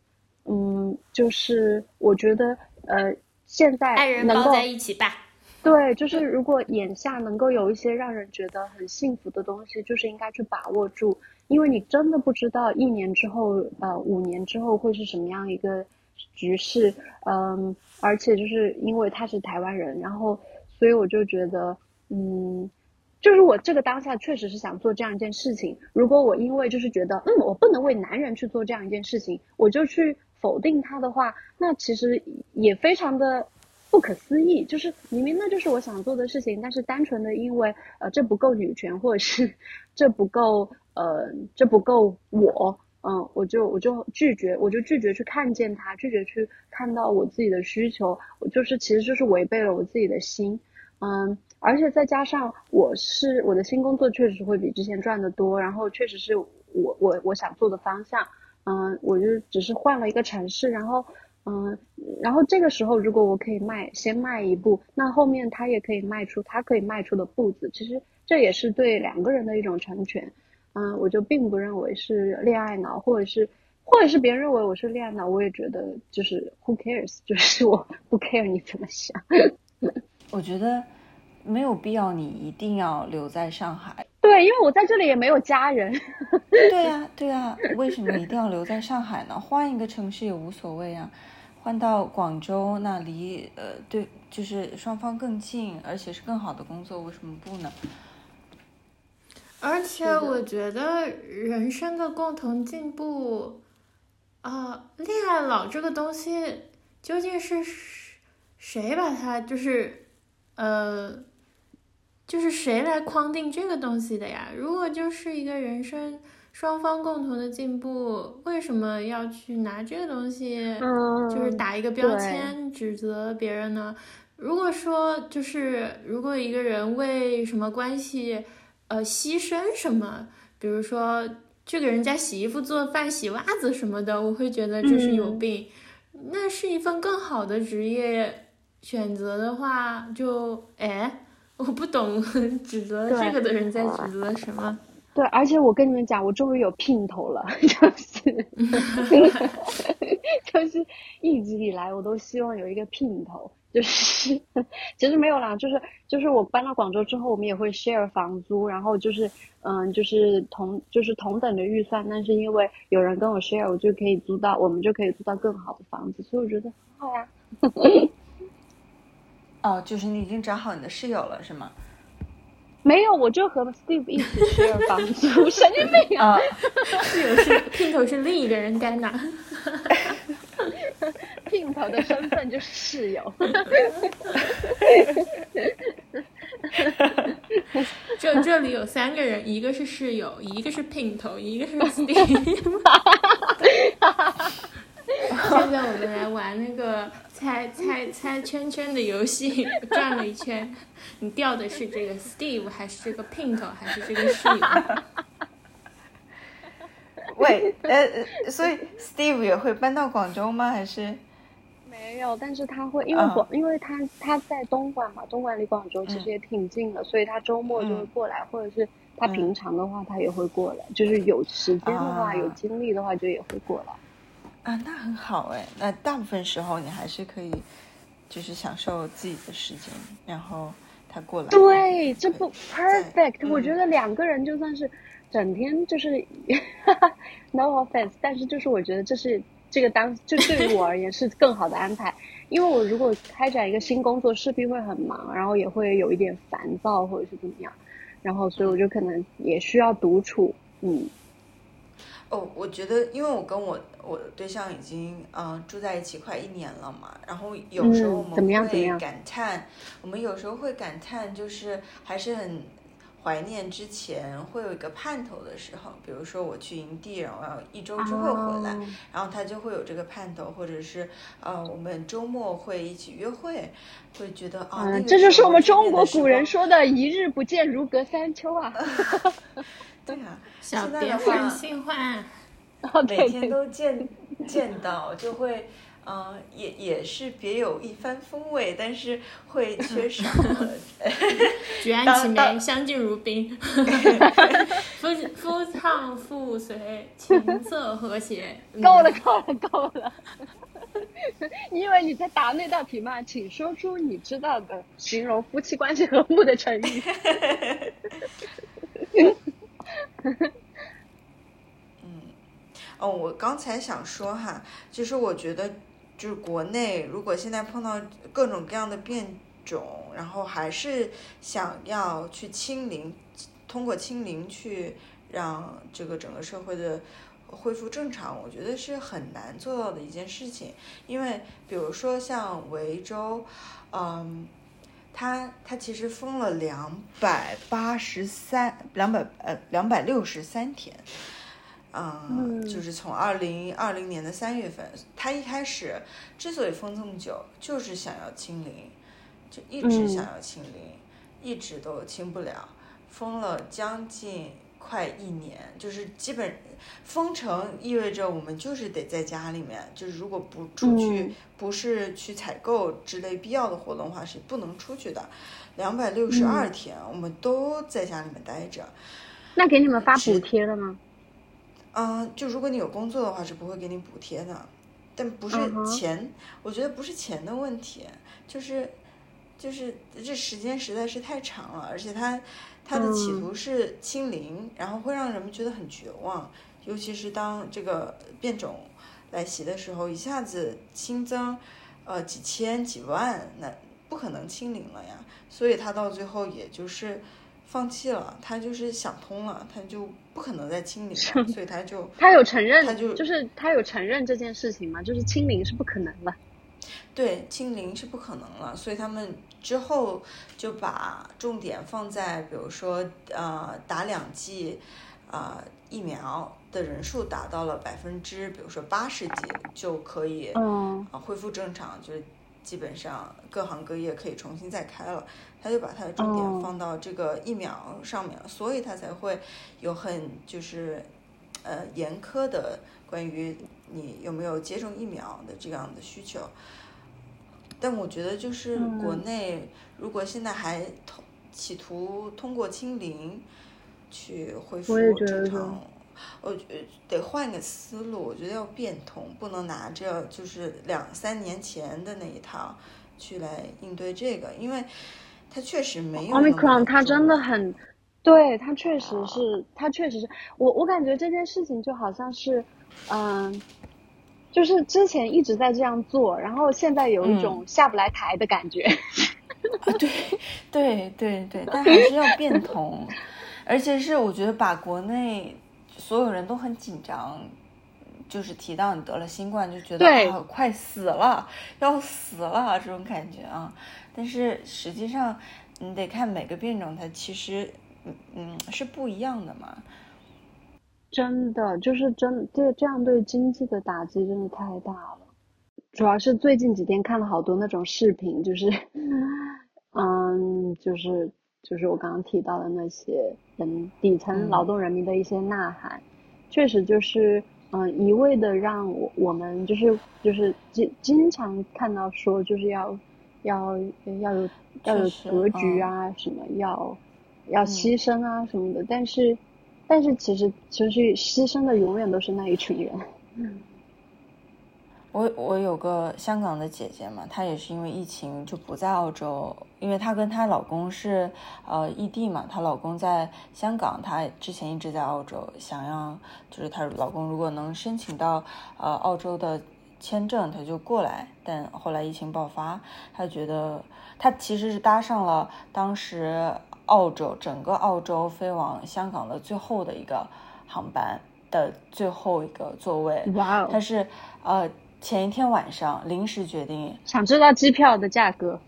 嗯，就是我觉得呃，现在爱人抱在一起吧。对，就是如果眼下能够有一些让人觉得很幸福的东西，就是应该去把握住，因为你真的不知道一年之后，呃，五年之后会是什么样一个局势。嗯，而且就是因为他是台湾人，然后所以我就觉得，嗯。就是我这个当下确实是想做这样一件事情。如果我因为就是觉得，嗯，我不能为男人去做这样一件事情，我就去否定他的话，那其实也非常的不可思议。就是明明那就是我想做的事情，但是单纯的因为呃这不够女权，或者是 这不够呃这不够我，嗯，我就我就拒绝，我就拒绝去看见他，拒绝去看到我自己的需求，我就是其实就是违背了我自己的心，嗯。而且再加上我是我的新工作确实会比之前赚的多，然后确实是我我我想做的方向，嗯，我就只是换了一个城市，然后嗯，然后这个时候如果我可以迈先迈一步，那后面他也可以迈出他可以迈出的步子，其实这也是对两个人的一种成全，嗯，我就并不认为是恋爱脑，或者是或者是别人认为我是恋爱脑，我也觉得就是 who cares，就是我不 care 你怎么想，我觉得。没有必要，你一定要留在上海。对，因为我在这里也没有家人。对呀，对呀，为什么一定要留在上海呢？换一个城市也无所谓啊，换到广州，那离呃对，就是双方更近，而且是更好的工作，为什么不呢？而且我觉得人生的共同进步，啊，恋爱脑这个东西究竟是谁把它就是呃，就是谁来框定这个东西的呀？如果就是一个人生双方共同的进步，为什么要去拿这个东西就是打一个标签指责别人呢？如果说就是如果一个人为什么关系。呃，牺牲什么？比如说，去给人家洗衣服、做饭、洗袜子什么的，我会觉得这是有病。那是一份更好的职业选择的话，就哎，我不懂指责这个的人在指责什么。对，而且我跟你们讲，我终于有姘头了，就是，就是一直以来我都希望有一个姘头。就是，其实没有啦，就是就是我搬到广州之后，我们也会 share 房租，然后就是嗯，就是同就是同等的预算，但是因为有人跟我 share，我就可以租到，我们就可以租到更好的房子，所以我觉得很好呀。哦，就是你已经找好你的室友了，是吗？没有，我就和 Steve 一起 share 房租，神经病啊！室友是姘头是另一个人该拿。姘头的身份就是室友，就这里有三个人，一个是室友，一个是姘头，一个是 Steve。现在我们来玩那个猜猜猜圈圈的游戏，转了一圈，你掉的是这个 Steve 还是这个姘头还是这个室友？喂，呃，所以 Steve 也会搬到广州吗？还是没有？但是他会，因为广，因为他他在东莞嘛，东莞离广州其实也挺近的，所以他周末就会过来，或者是他平常的话，他也会过来，就是有时间的话，有精力的话，就也会过来。啊，那很好哎，那大部分时候你还是可以，就是享受自己的时间，然后他过来。对，这不 perfect？我觉得两个人就算是。整天就是，no offense，但是就是我觉得这是这个当就对于我而言是更好的安排，因为我如果开展一个新工作，势必会很忙，然后也会有一点烦躁或者是怎么样，然后所以我就可能也需要独处，嗯。哦，我觉得因为我跟我我对象已经嗯住在一起快一年了嘛，然后有时候我们会感叹，我们有时候会感叹，就是还是很。怀念之前会有一个盼头的时候，比如说我去营地，然后要一周之后回来，然后他就会有这个盼头，或者是呃，我们周末会一起约会，会觉得啊，这就是我们中国古人说的“一日不见如隔三秋”啊。对啊，小别胜新欢，每天都见见到就会。嗯，也也是别有一番风味，但是会 缺少。举案齐眉，相敬如宾，夫夫唱妇随，琴瑟和谐。够了，够了，够了！你以为你在答那道题吗？请说出你知道的形容夫妻关系和睦的成语。嗯，哦，我刚才想说哈，就是我觉得。就是国内，如果现在碰到各种各样的变种，然后还是想要去清零，通过清零去让这个整个社会的恢复正常，我觉得是很难做到的一件事情。因为比如说像维州，嗯，它它其实封了两百八十三两百呃两百六十三天。嗯，就是从二零二零年的三月份，他一开始之所以封这么久，就是想要清零，就一直想要清零，一直都清不了，封了将近快一年，就是基本封城意味着我们就是得在家里面，就是如果不出去，不是去采购之类必要的活动的话，是不能出去的。两百六十二天，我们都在家里面待着。那给你们发补贴了吗？嗯，就如果你有工作的话，是不会给你补贴的，但不是钱，我觉得不是钱的问题，就是，就是这时间实在是太长了，而且他他的企图是清零，然后会让人们觉得很绝望，尤其是当这个变种来袭的时候，一下子新增呃几千几万，那不可能清零了呀，所以他到最后也就是放弃了，他就是想通了，他就不可能再清零了，所以他就他有承认，他就就是他有承认这件事情嘛？就是清零是不可能了。对，清零是不可能了，所以他们之后就把重点放在，比如说呃打两剂啊疫苗的人数达到了百分之，比如说八十几就可以嗯啊恢复正常，就是基本上各行各业可以重新再开了。他就把他的重点哦。放到这个疫苗上面了，所以他才会有很就是呃严苛的关于你有没有接种疫苗的这样的需求。但我觉得就是嗯。国内如果现在还通企图通过清零去恢复正常，我觉得得换个思路，我觉得要变通，不能拿着就是两三年前的那一套去来应对这个，因为它确实没有 Omicron 它真的很，对，它确实是，它确实是我我感觉这件事情就好像是，嗯，就是之前一直在这样做，然后现在有一种下不来台的感觉。啊，对对对对，但还是要变通，而且是我觉得把国内所有人都很紧张，就是提到你得了新冠就觉得对啊快死了，要死了这种感觉啊，但是实际上你得看每个变种它其实嗯嗯是不一样的嘛，真的就是真这这样对经济的打击真的太大了。主要是最近几天看了好多那种视频，就是，嗯，就是就是我刚刚提到的那些人底层嗯。劳动人民的一些呐喊，确实就是嗯一味的让我我们就是就是经经常看到说就是要要要有要有格局嗯。啊什么要要嗯。牺牲啊什么的，但是但是其实其实牺牲的永远都是那一群人。我我有个香港的姐姐嘛，她也是因为疫情就不在澳洲，因为她跟她老公是呃异地嘛，她老公在香港，她之前一直在澳洲，想要就是她老公如果能申请到呃澳洲的签证，他就过来，但后来疫情爆发，他觉得他其实是搭上了当时澳洲整个澳洲飞往香港的最后的一个航班的最后一个座位，哇哦他是呃前一天晚上临时决定想知道机票的价格？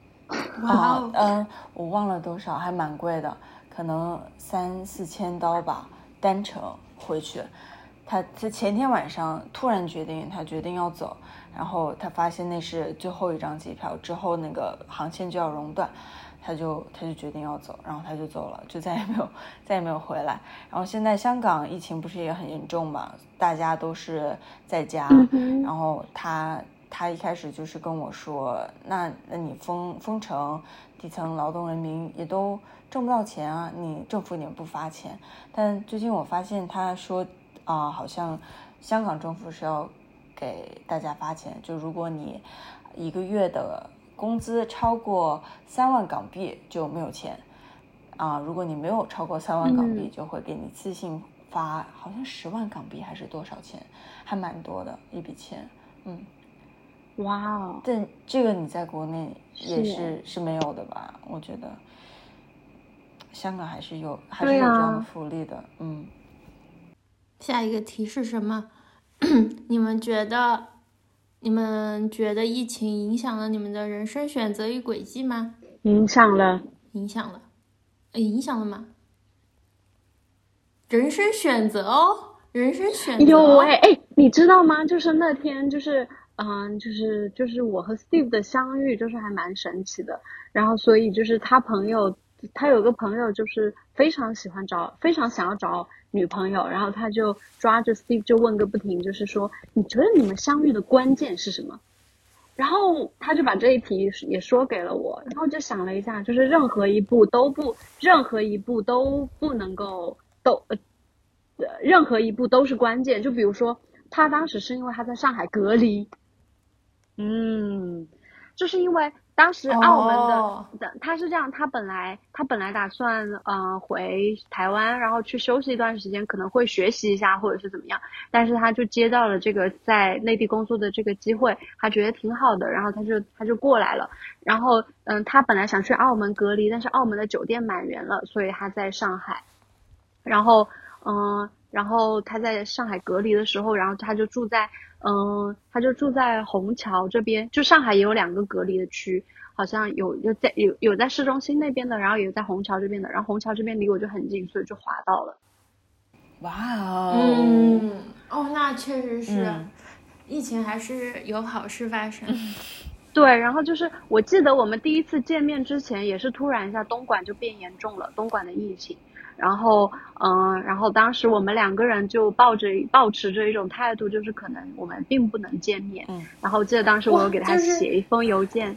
哇啊哦，嗯、我忘了多少，还蛮贵的，可能三四千刀吧，单程回去。他他前天晚上突然决定，他决定要走，然后他发现那是最后一张机票，之后那个航线就要熔断，他就他就决定要走，然后他就走了，就再也没有再也没有回来。然后现在香港疫情不是也很严重嘛，大家都是在家，然后他他一开始就是跟我说，那那你封封城，底层劳动人民也都挣不到钱啊，你政府也不发钱。但最近我发现他说啊、好像香港政府是要给大家发钱，就如果你一个月的工资超过三万港币就没有钱啊、如果你没有超过三万港币，嗯就会给你自信发，好像十万港币还是多少钱，还蛮多的一笔钱，嗯。哇哦，但这个你在国内也是是是没有的吧？我觉得香港还是有还是有这样的啊福利的，嗯。下一个题是什么？你们觉得，你们觉得疫情影响了你们的人生选择与轨迹吗？影响了。影响了，哎影响了吗？人生选择哦，人生选择有哦。哎哎，你知道吗？就是那天，就是嗯，就是就是我和 Steve 的相遇，就是还蛮神奇的。然后，所以就是他朋友，他有个朋友就是非常喜欢找，非常想要找女朋友，然后他就抓着 Steve 就问个不停，就是说，你觉得你们相遇的关键是什么？然后他就把这一题也说给了我，然后就想了一下，就是任何一步都不，任何一步都不能够都呃，呃任何一步都是关键。就比如说，他当时是因为他在上海隔离，嗯，就是因为当时澳门哦的的他是这样，他本来他本来打算呃回台湾，然后去休息一段时间，可能会学习一下或者是怎么样，但是他就接到了这个在内地工作的这个机会，他觉得挺好的，然后他就他就过来了。然后嗯，他本来想去澳门隔离，但是澳门的酒店满员了，所以他在上海。然后嗯，然后他在上海隔离的时候，然后他就住在嗯，他就住在虹桥这边，就上海也有两个隔离的区，好像有有在有有在市中心那边的，然后也有在虹桥这边的，然后虹桥这边离我就很近，所以就滑到了。哇哦，嗯，哦，那确实是，嗯疫情还是有好事发生。对，然后就是我记得我们第一次见面之前，也是突然一下东莞就变严重了，东莞的疫情。然后，嗯，然后当时我们两个人就抱着抱持着一种态度，就是可能我们并不能见面。嗯然后我记得当时我有给他写一封邮件，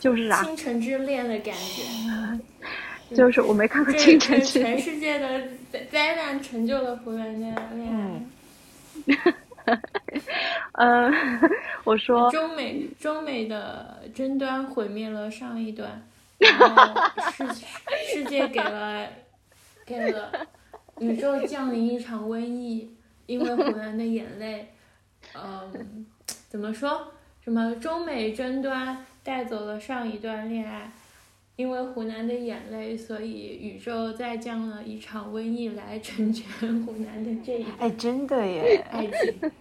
就是啊，倾城之恋的感觉，就是我没看过《倾城之恋》，全世界的灾灾难成就了湖南的恋爱。嗯呃，我说中美中美的争端毁灭了上一段，然后世 世界给了给了宇宙降临一场瘟疫，因为湖南的眼泪，嗯，怎么说？什么中美争端带走了上一段恋爱，因为湖南的眼泪，所以宇宙再降了一场瘟疫来成全湖南的这一哎，真的耶，爱情。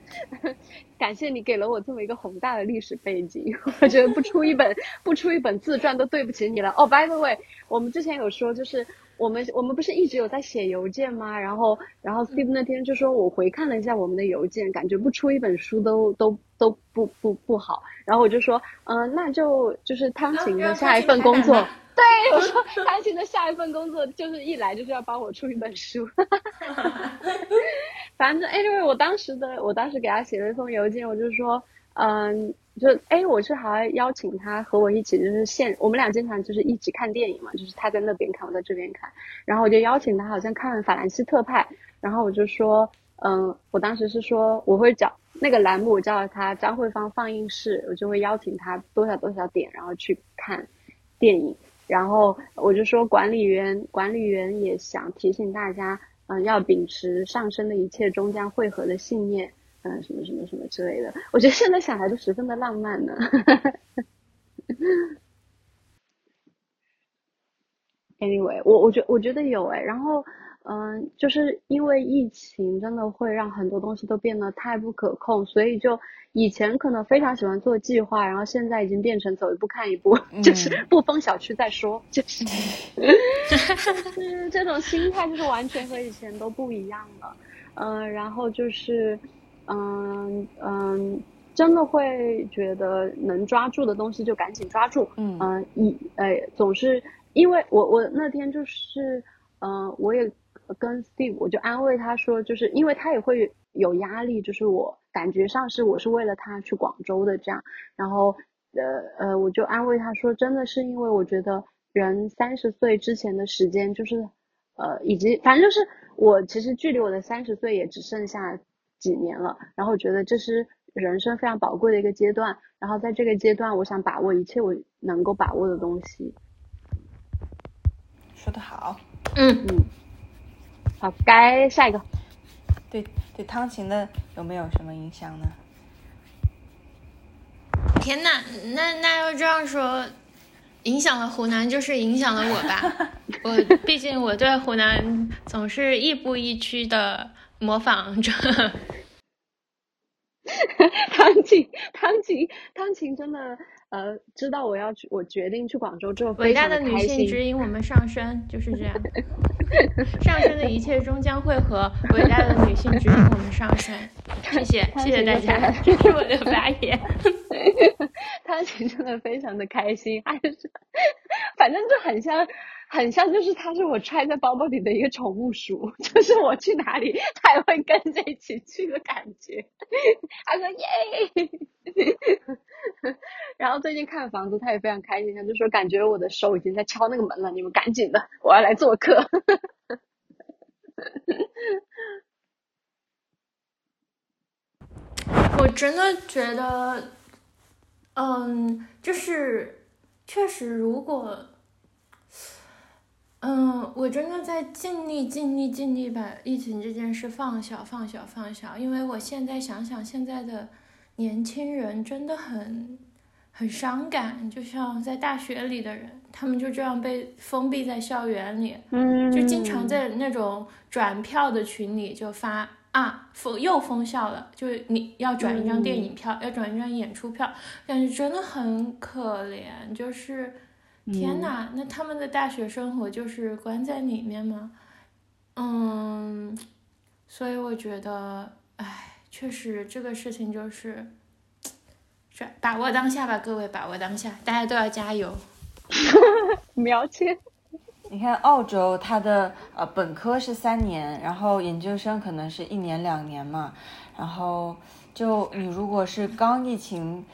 感谢你给了我这么一个宏大的历史背景，我觉得不出一本不出一本自传都对不起你了。哦、b y the way，我们之前有说，就是我们我们不是一直有在写邮件吗？然后然后 Steve 那天就说我回看了一下我们的邮件，感觉不出一本书都都都不不不好。然后我就说，嗯、那就就是汤勤的下一份工作。对，我说汤勤的下一份工作就是一来就是要帮我出一本书。反正 anyway，我当时的我当时给他写了一封邮件，我就说，嗯，就哎，我是还邀请他和我一起，就是现我们俩经常就是一起看电影嘛，就是他在那边看，我在这边看，然后我就邀请他，好像看《法兰西特派》，然后我就说，嗯，我当时是说我会找那个栏目，我叫他张慧芳放映室，我就会邀请他多少多少点，然后去看电影。然后我就说，管理员管理员也想提醒大家，嗯、要秉持上升的一切终将汇合的信念，嗯、什么什么什么之类的。我觉得现在想来都十分的浪漫呢。anyway，我我觉我觉得有哎，然后嗯，就是因为疫情真的会让很多东西都变得太不可控，所以就以前可能非常喜欢做计划，然后现在已经变成走一步看一步，就是不封小区再说，就是 就是这种心态就是完全和以前都不一样了。嗯，然后就是嗯嗯，真的会觉得能抓住的东西就赶紧抓住。嗯嗯，以呃总是因为我我那天就是嗯、呃我也跟 Steve 我就安慰他说，就是因为他也会有压力，就是我感觉上是我是为了他去广州的这样，然后呃呃我就安慰他说，真的是因为我觉得人三十岁之前的时间就是呃以及反正就是我其实距离我的三十岁也只剩下几年了，然后觉得这是人生非常宝贵的一个阶段，然后在这个阶段，我想把握一切我能够把握的东西。说得好。嗯，嗯，好，该下一个。对对，汤琴的有没有什么影响呢？天呐，那那要这样说，影响了湖南就是影响了我吧。我毕竟我对湖南总是亦步亦趋的模仿着。汤琴，汤琴，汤琴真的呃，知道我要去，我决定去广州之后，伟大的女。性指引我们上升，就是这样。上升的一切终将会和，伟大的女性指引我们上升。谢谢，谢谢大家，这是我的发言。他其实真的非常的开心，还是反正就很像，很像就是它是我揣在包包里的一个宠物鼠，就是我去哪里，它也会跟着一起去的感觉。他说耶，然后最近看房子，他也非常开心，他就说感觉我的手已经在敲那个门了，你们赶紧的，我要来做客。我真的觉得，嗯，就是确实，如果，嗯，我真的在尽力、尽力、尽力把疫情这件事放小、放小、放小，因为我现在想想，现在的年轻人真的很很伤感，就像在大学里的人，他们就这样被封闭在校园里，嗯，就经常在那种转票的群里就发。啊，封又封校了，就是你要转一张电影票，要转一张演出票，感觉真的很可怜。就是天呐，那他们的大学生活就是关在里面吗？嗯，所以我觉得，哎，确实这个事情就是，是把握当下吧，各位，把握当下，大家都要加油。苗签。你看，澳洲它的呃本科是三年，然后研究生可能是一年两年嘛。然后就你如果是刚疫情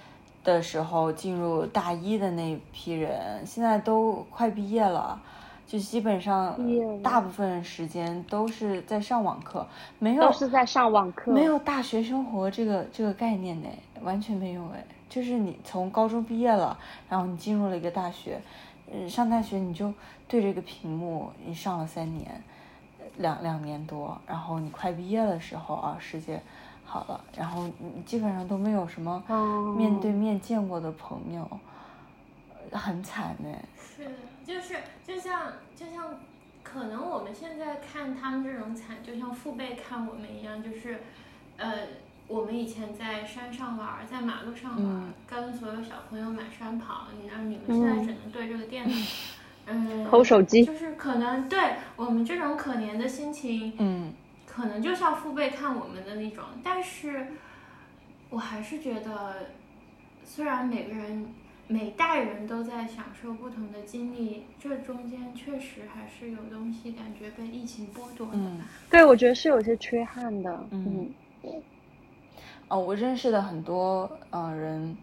的时候进入大一的那批人，现在都快毕业了，就基本上大部分时间都是在上网课，没有都是在上网课，没有大学生活这个这个概念呢，完全没有哎。就是你从高中毕业了，然后你进入了一个大学。嗯，上大学你就对着个屏幕，你上了三年，两两年多，然后你快毕业的时候啊，世界好了，然后你基本上都没有什么面对面见过的朋友，很惨呢。是，就是就像就像，可能我们现在看他们这种惨，就像父辈看我们一样，就是，呃。我们以前在山上玩，在马路上玩，跟所有小朋友满山跑。你让你们现在只能对这个电脑，嗯，抠手机。就是可能对我们这种可怜的心情，嗯，可能就像父辈看我们的那种。但是，我还是觉得，虽然每个人每代人都在享受不同的经历，这中间确实还是有东西感觉被疫情剥夺的。嗯，对，我觉得是有些缺憾的。嗯。哦，我认识的很多呃人，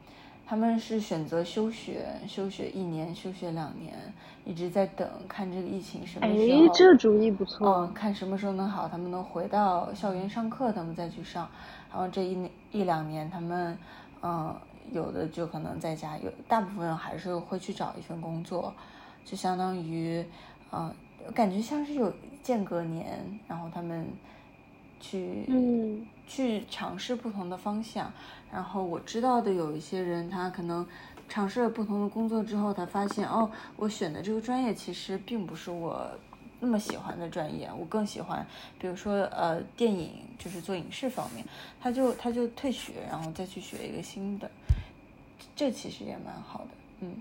他们是选择休学，休学一年，休学两年，一直在等，看这个疫情什么时候。哎，这主意不错。嗯，看什么时候能好，他们能回到校园上课，他们再去上。然后这一年一两年，他们嗯，有的就可能在家，有大部分还是会去找一份工作，就相当于嗯，感觉像是有间隔年，然后他们。去嗯，去尝试不同的方向。然后我知道的有一些人，他可能尝试了不同的工作之后，他发现哦，我选的这个专业其实并不是我那么喜欢的专业，我更喜欢，比如说呃电影，就是做影视方面，他就他就退学，然后再去学一个新的，这其实也蛮好的，嗯，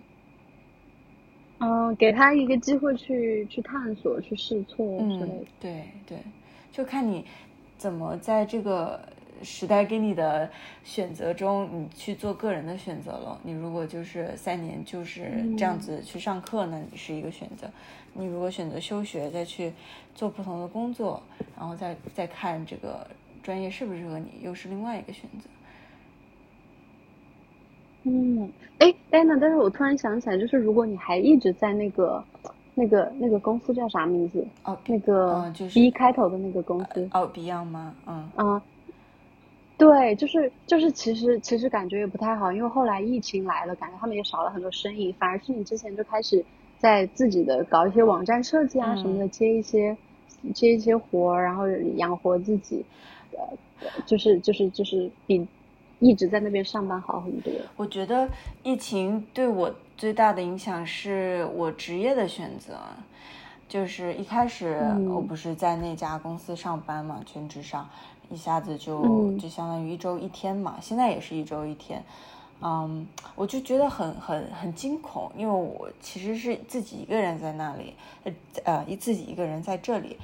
嗯，给他一个机会去去探索、去试错之类的，对对，就看你。怎么在这个时代给你的选择中，你去做个人的选择了？你如果就是三年就是这样子去上课呢，你是一个选择；你如果选择休学，再去做不同的工作，然后再再看这个专业适不适合你，又是另外一个选择。嗯，哎，安娜，但是我突然想起来，就是如果你还一直在那个。那个那个公司叫啥名字？哦，那个 B 开头的那个公司。哦，Beyond 吗？嗯。啊，对，就是就是，其实其实感觉也不太好，因为后来疫情来了，感觉他们也少了很多生意，反而是你之前就开始在自己的搞一些网站设计啊什么的，接一些接一些活儿，然后养活自己，呃，就是就是就是比一直在那边上班好很多。我觉得疫情对我。最大的影响是我职业的选择，就是一开始我不是在那家公司上班嘛，全职上，一下子就就相当于一周一天嘛，现在也是一周一天，嗯，我就觉得很很很惊恐，因为我其实是自己一个人在那里，呃呃，一自己一个人在这里，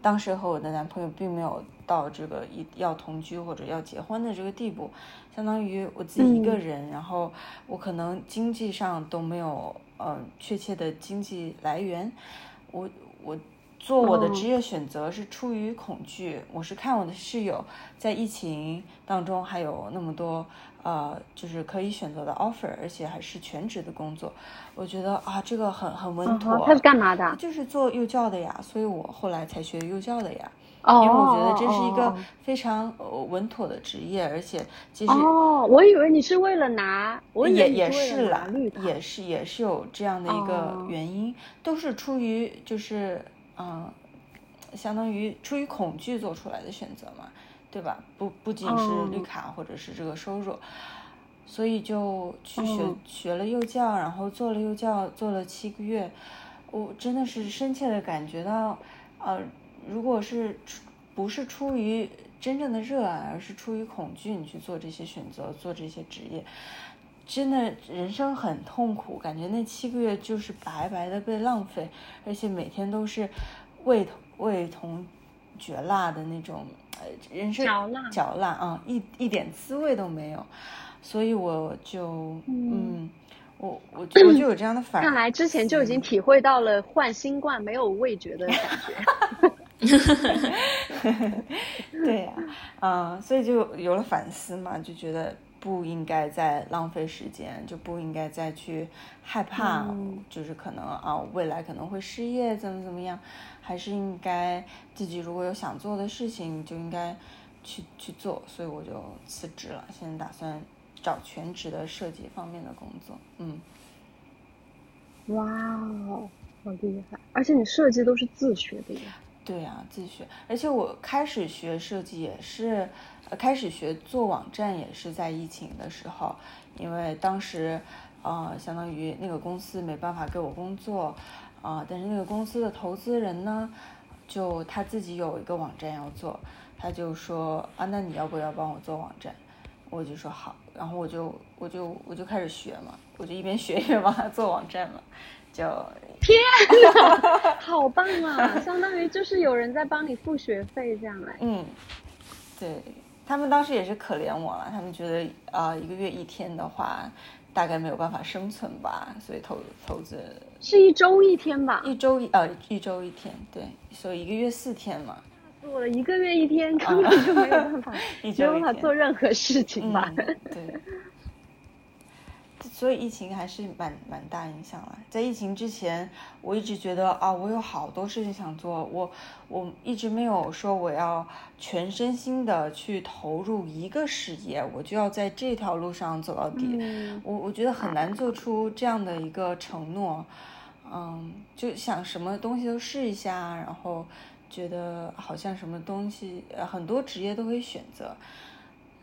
当时和我的男朋友并没有到这个一要同居或者要结婚的这个地步。相当于我自己一个人，然后我可能经济上都没有呃确切的经济来源，我我做我的职业选择是出于恐惧，我是看我的室友在疫情当中还有那么多呃就是可以选择的 offer，而且还是全职的工作，我觉得啊这个很很稳妥。他是干嘛的？就是做幼教的呀，所以我后来才学幼教的呀。哦，因为我觉得这是一个哦非常呃稳妥的职业，而且其实哦，我以为你是为了拿，我也也是啦也是也是有这样的一个哦原因，都是出于就是嗯、相当于出于恐惧做出来的选择嘛，对吧？不不仅是绿哦卡或者是这个收入，所以就去学、嗯。学了幼教，然后做了幼教，做了七个月，我真的是深切的感觉到，呃，如果是不是出于真正的热爱，而是出于恐惧，你去做这些选择，做这些职业，真的人生很痛苦，感觉那七个月就是白白的被浪费，而且每天都是味同味同嚼蜡的那种，呃，人生嚼辣嚼辣啊、一一点滋味都没有，所以我就嗯，我我就我就有这样的反，看来之前就已经体会到了换新冠没有味觉的感觉。对呀、嗯，所以就有了反思嘛，就觉得不应该再浪费时间，就不应该再去害怕，嗯就是可能啊未来可能会失业，怎么怎么样，还是应该自己如果有想做的事情，就应该去去做，所以我就辞职了，现在打算找全职的设计方面的工作，嗯。哇哦，好厉害！而且你设计都是自学的呀。对呀、自学，而且我开始学设计也是，呃，开始学做网站也是在疫情的时候，因为当时，呃，相当于那个公司没办法给我工作，啊、但是那个公司的投资人呢，就他自己有一个网站要做，他就说啊，那你要不要帮我做网站？我就说好，然后我就我就我就开始学嘛，我就一边学一边帮他做网站嘛，就好棒啊！相当于就是有人在帮你付学费这样哎。嗯，对他们当时也是可怜我了，他们觉得啊、呃一个月一天的话，大概没有办法生存吧，所以投投资是一周一天吧？一周一呃一周一天，对，所以一个月四天嘛，做了一个月一天，根本就没有办法，没有办法做任何事情吧？嗯，对。所以疫情还是蛮蛮大影响了。在疫情之前，我一直觉得啊，我有好多事情想做，我我一直没有说我要全身心的去投入一个事业，我就要在这条路上走到底。嗯我我觉得很难做出这样的一个承诺，嗯，就想什么东西都试一下，然后觉得好像什么东西，呃，很多职业都可以选择。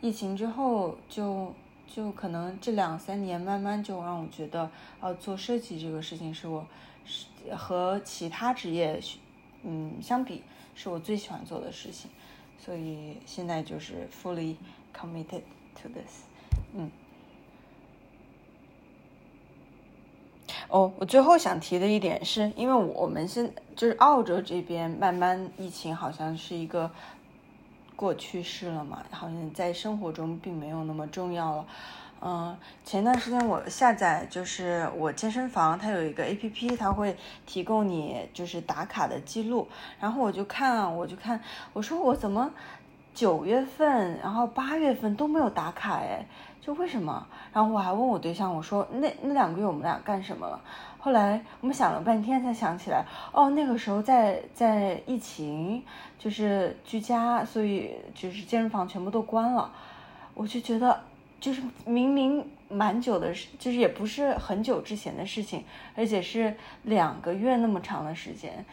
疫情之后就就可能这两三年慢慢就让我觉得，呃，做设计这个事情是我是和其他职业嗯相比是我最喜欢做的事情，所以现在就是 fully committed to this，嗯。哦，我最后想提的一点是，因为我们现就是澳洲这边慢慢疫情好像是一个过去式了嘛，好像在生活中并没有那么重要了。嗯，前段时间我下载就是我健身房，它有一个 A P P，它会提供你就是打卡的记录，然后我就看，我就看，我说我怎么九月份，然后八月份都没有打卡哎，就为什么？然后我还问我对象，我说那那两个月我们俩干什么了？后来我们想了半天才想起来，哦，那个时候在在疫情，就是居家，所以就是健身房全部都关了。我就觉得，就是明明蛮久的事，就是也不是很久之前的事情，而且是两个月那么长的时间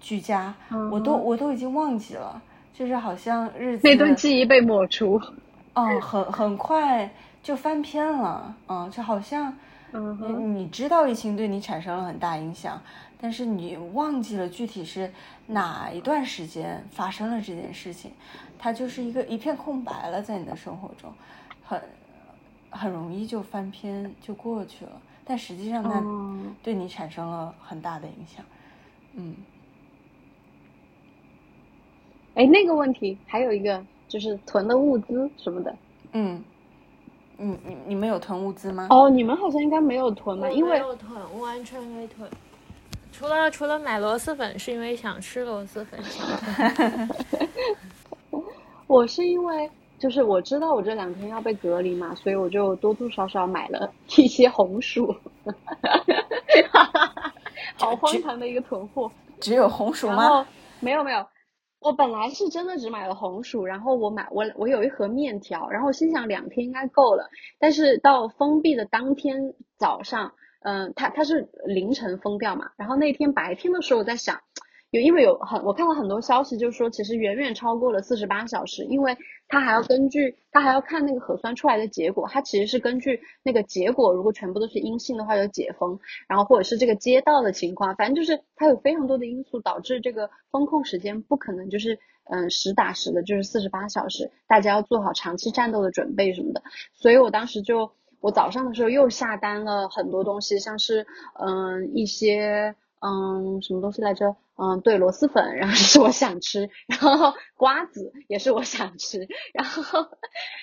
居家，我都我都已经忘记了，就是好像日子那段记忆被抹除。嗯，很很快就翻篇了，嗯，就好像嗯你哼，你知道疫情对你产生了很大影响，但是你忘记了具体是哪一段时间发生了这件事情，它就是一个一片空白了，在你的生活中，很很容易就翻篇就过去了，但实际上它哦。对你产生了很大的影响，嗯。哎，那个问题还有一个就是囤的物资什么的。嗯，你你你们有囤物资吗？哦，你们好像应该没有囤吧？因为没有囤，我完全没囤。除了除了买螺蛳粉，是因为想吃螺蛳粉。我是因为就是我知道我这两天要被隔离嘛，所以我就多多少少买了一些红薯，好荒唐的一个囤货。只有红薯吗？没有没有，我本来是真的只买了红薯，然后我买我我有一盒面条，然后心想两天应该够了，但是到封闭的当天早上，嗯，它它是凌晨封掉嘛，然后那天白天的时候我在想。有，因为有很，我看到很多消息，就是说其实远远超过了四十八小时，因为他还要根据，他还要看那个核酸出来的结果，他其实是根据那个结果，如果全部都是阴性的话就解封，然后或者是这个街道的情况，反正就是它有非常多的因素导致这个风控时间不可能就是嗯实打实的，就是四十八小时，大家要做好长期战斗的准备什么的，所以我当时就我早上的时候又下单了很多东西，像是嗯一些。嗯，什么东西来着？嗯，对，螺蛳粉，然后是我想吃，然后瓜子也是我想吃，然后，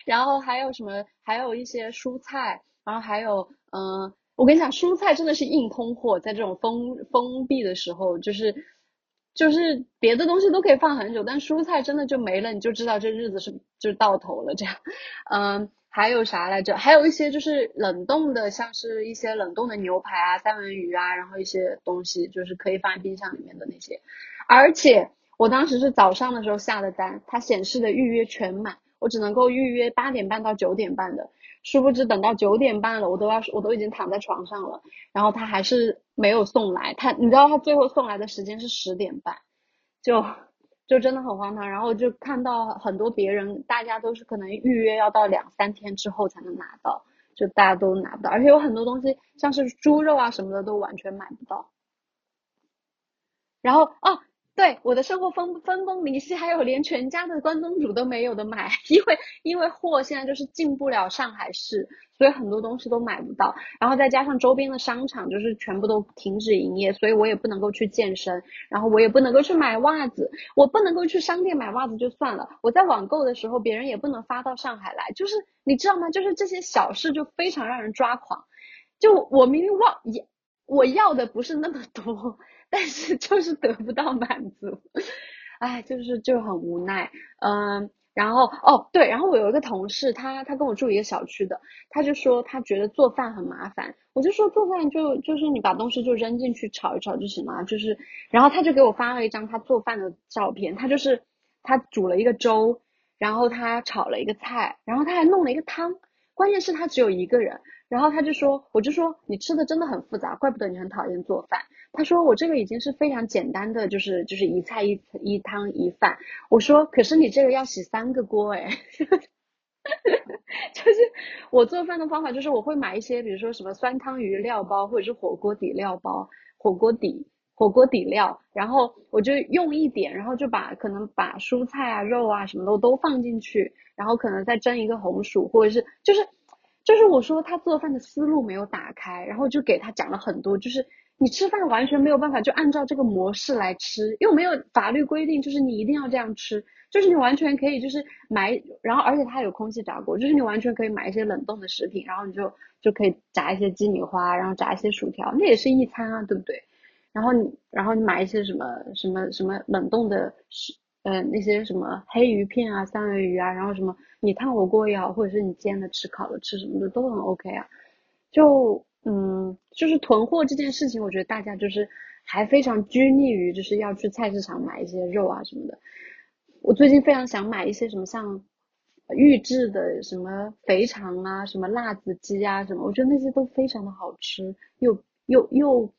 然后还有什么？还有一些蔬菜，然后还有，嗯，我跟你讲，蔬菜真的是硬通货，在这种封封闭的时候，就是，就是别的东西都可以放很久，但蔬菜真的就没了，你就知道这日子是就到头了，这样，嗯。还有啥来着？还有一些就是冷冻的，像是一些冷冻的牛排啊、三文鱼啊，然后一些东西就是可以放在冰箱里面的那些。而且我当时是早上的时候下的单，它显示的预约全满，我只能够预约八点半到九点半的。殊不知等到九点半了，我都要我都已经躺在床上了，然后他还是没有送来。他你知道他最后送来的时间是十点半，就。就真的很荒唐，然后就看到很多别人，大家都是可能预约要到两三天之后才能拿到，就大家都拿不到，而且有很多东西，像是猪肉啊什么的都完全买不到。然后哦。对我的生活分分崩离析，还有连全家的关东煮都没有的买，因为因为货现在就是进不了上海市，所以很多东西都买不到。然后再加上周边的商场就是全部都停止营业，所以我也不能够去健身，然后我也不能够去买袜子，我不能够去商店买袜子就算了，我在网购的时候别人也不能发到上海来，就是你知道吗？就是这些小事就非常让人抓狂。就我明明忘也我要的不是那么多。但是就是得不到满足，哎，就是就很无奈，嗯，然后哦对，然后我有一个同事，他他跟我住一个小区的，他就说他觉得做饭很麻烦，我就说做饭就就是你把东西就扔进去炒一炒就行了，就是，然后他就给我发了一张他做饭的照片，他就是他煮了一个粥，然后他炒了一个菜，然后他还弄了一个汤，关键是他只有一个人，然后他就说，我就说你吃的真的很复杂，怪不得你很讨厌做饭。他说我这个已经是非常简单的，就是就是一菜一一汤一饭。我说可是你这个要洗三个锅哎，就是我做饭的方法就是我会买一些，比如说什么酸汤鱼料包或者是火锅底料包，火锅底火锅底料，然后我就用一点，然后就把可能把蔬菜啊肉啊什么的都放进去，然后可能再蒸一个红薯，或者是就是就是我说他做饭的思路没有打开，然后就给他讲了很多，就是。你吃饭完全没有办法就按照这个模式来吃，又没有法律规定，就是你一定要这样吃，就是你完全可以就是买，然后而且它有空气炸锅，就是你完全可以买一些冷冻的食品，然后你就就可以炸一些鸡米花，然后炸一些薯条，那也是一餐啊，对不对？然后你然后你买一些什么什么什么冷冻的食食，呃那些什么黑鱼片啊、三文鱼啊，然后什么你烫火锅也好，或者是你煎的吃、烤的吃什么的都很 OK 啊，就。嗯，就是囤货这件事情，我觉得大家就是还非常拘泥于就是要去菜市场买一些肉啊什么的。我最近非常想买一些什么像预制的什么肥肠啊，什么辣子鸡啊什么，我觉得那些都非常的好吃，又又又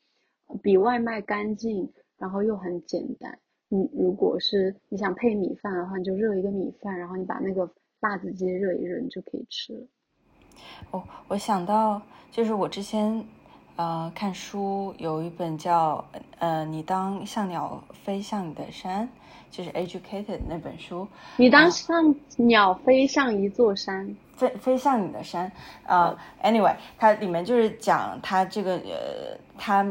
比外卖干净，然后又很简单。你如果是你想配米饭的话，你就热一个米饭，然后你把那个辣子鸡热一热，你就可以吃了。哦，我想到就是我之前，呃，看书有一本叫《呃，你当像鸟飞向你的山》，就是《Educated》那本书。你当像鸟飞向一座山，飞飞向你的山。呃，Anyway，它里面就是讲他这个呃，他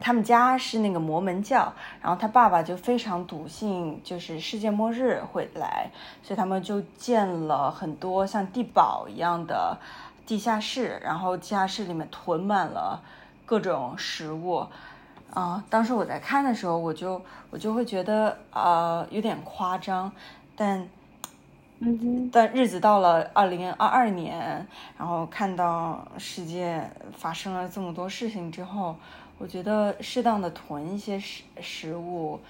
他们家是那个摩门教，然后他爸爸就非常笃信，就是世界末日会来，所以他们就建了很多像地堡一样的。地下室，然后地下室里面囤满了各种食物，啊，当时我在看的时候，我就我就会觉得呃有点夸张，但，嗯，但日子到了二零二二年，然后看到世界发生了这么多事情之后，我觉得适当的囤一些食食物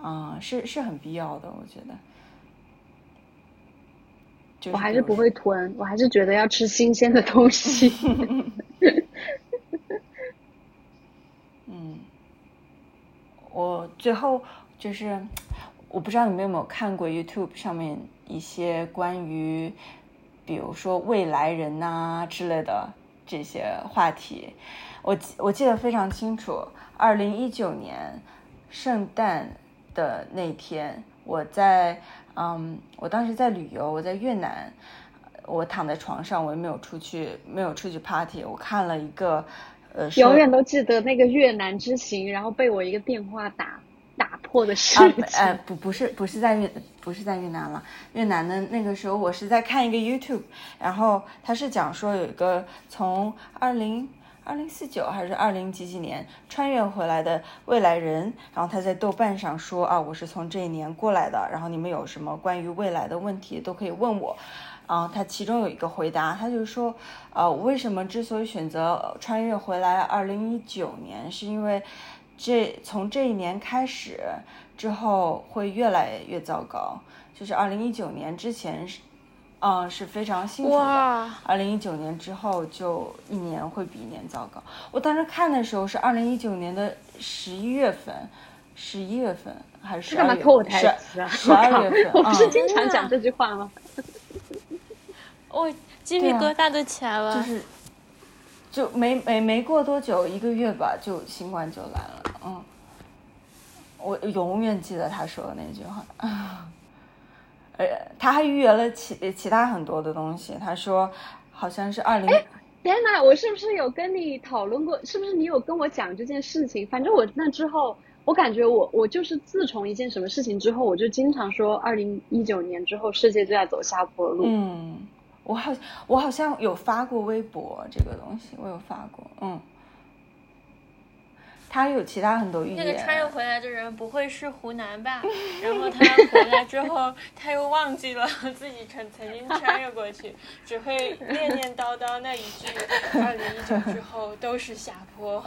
啊，是是很必要的，我觉得。就我还是不会囤，我还是觉得要吃新鲜的东西。嗯，我最后就是，我不知道你们有没有看过 YouTube 上面一些关于，比如说未来人呐之类的这些话题，我我记得非常清楚，二零一九年圣诞的那天，我在。嗯，我当时在旅游，我在越南，我躺在床上，我也没有出去，没有出去 party。我看了一个，呃，永远都记得那个越南之行，然后被我一个电话打打破的事情。哎，不，不是，不是在越，不是在越南了。越南的那个时候，我是在看一个 YouTube，然后他是讲说有一个从二零。二零四九还是二零几几年穿越回来的未来人，然后他在豆瓣上说啊，我是从这一年过来的，然后你们有什么关于未来的问题都可以问我，啊，他其中有一个回答，他就说，呃，为什么之所以选择穿越回来二零一九年，是因为这从这一年开始之后会越来越糟糕，就是二零一九年之前。嗯，是非常幸福的。二零一九年之后，就一年会比一年糟糕。我当时看的时候是二零一九年的十一月份，十一月份还是十二月？十十二月份。我不是经常讲这句话吗？我 鸡皮疙瘩都起来了。就是，就没没没过多久，一个月吧，就新冠就来了。嗯，我永远记得他说的那句话。呃，他还预约了其其他很多的东西。他说，好像是二零。天呐，我是不是有跟你讨论过？是不是你有跟我讲这件事情？反正我那之后，我感觉我我就是自从一件什么事情之后，我就经常说，二零一九年之后世界就在走下坡路。嗯，我好我好像有发过微博这个东西，我有发过，嗯。他有其他很多预言。那个穿越回来的人不会是湖南吧？然后他回来之后，他又忘记了自己曾曾经穿越过去，只会念念叨叨那一句“二零一九之后都是下坡”。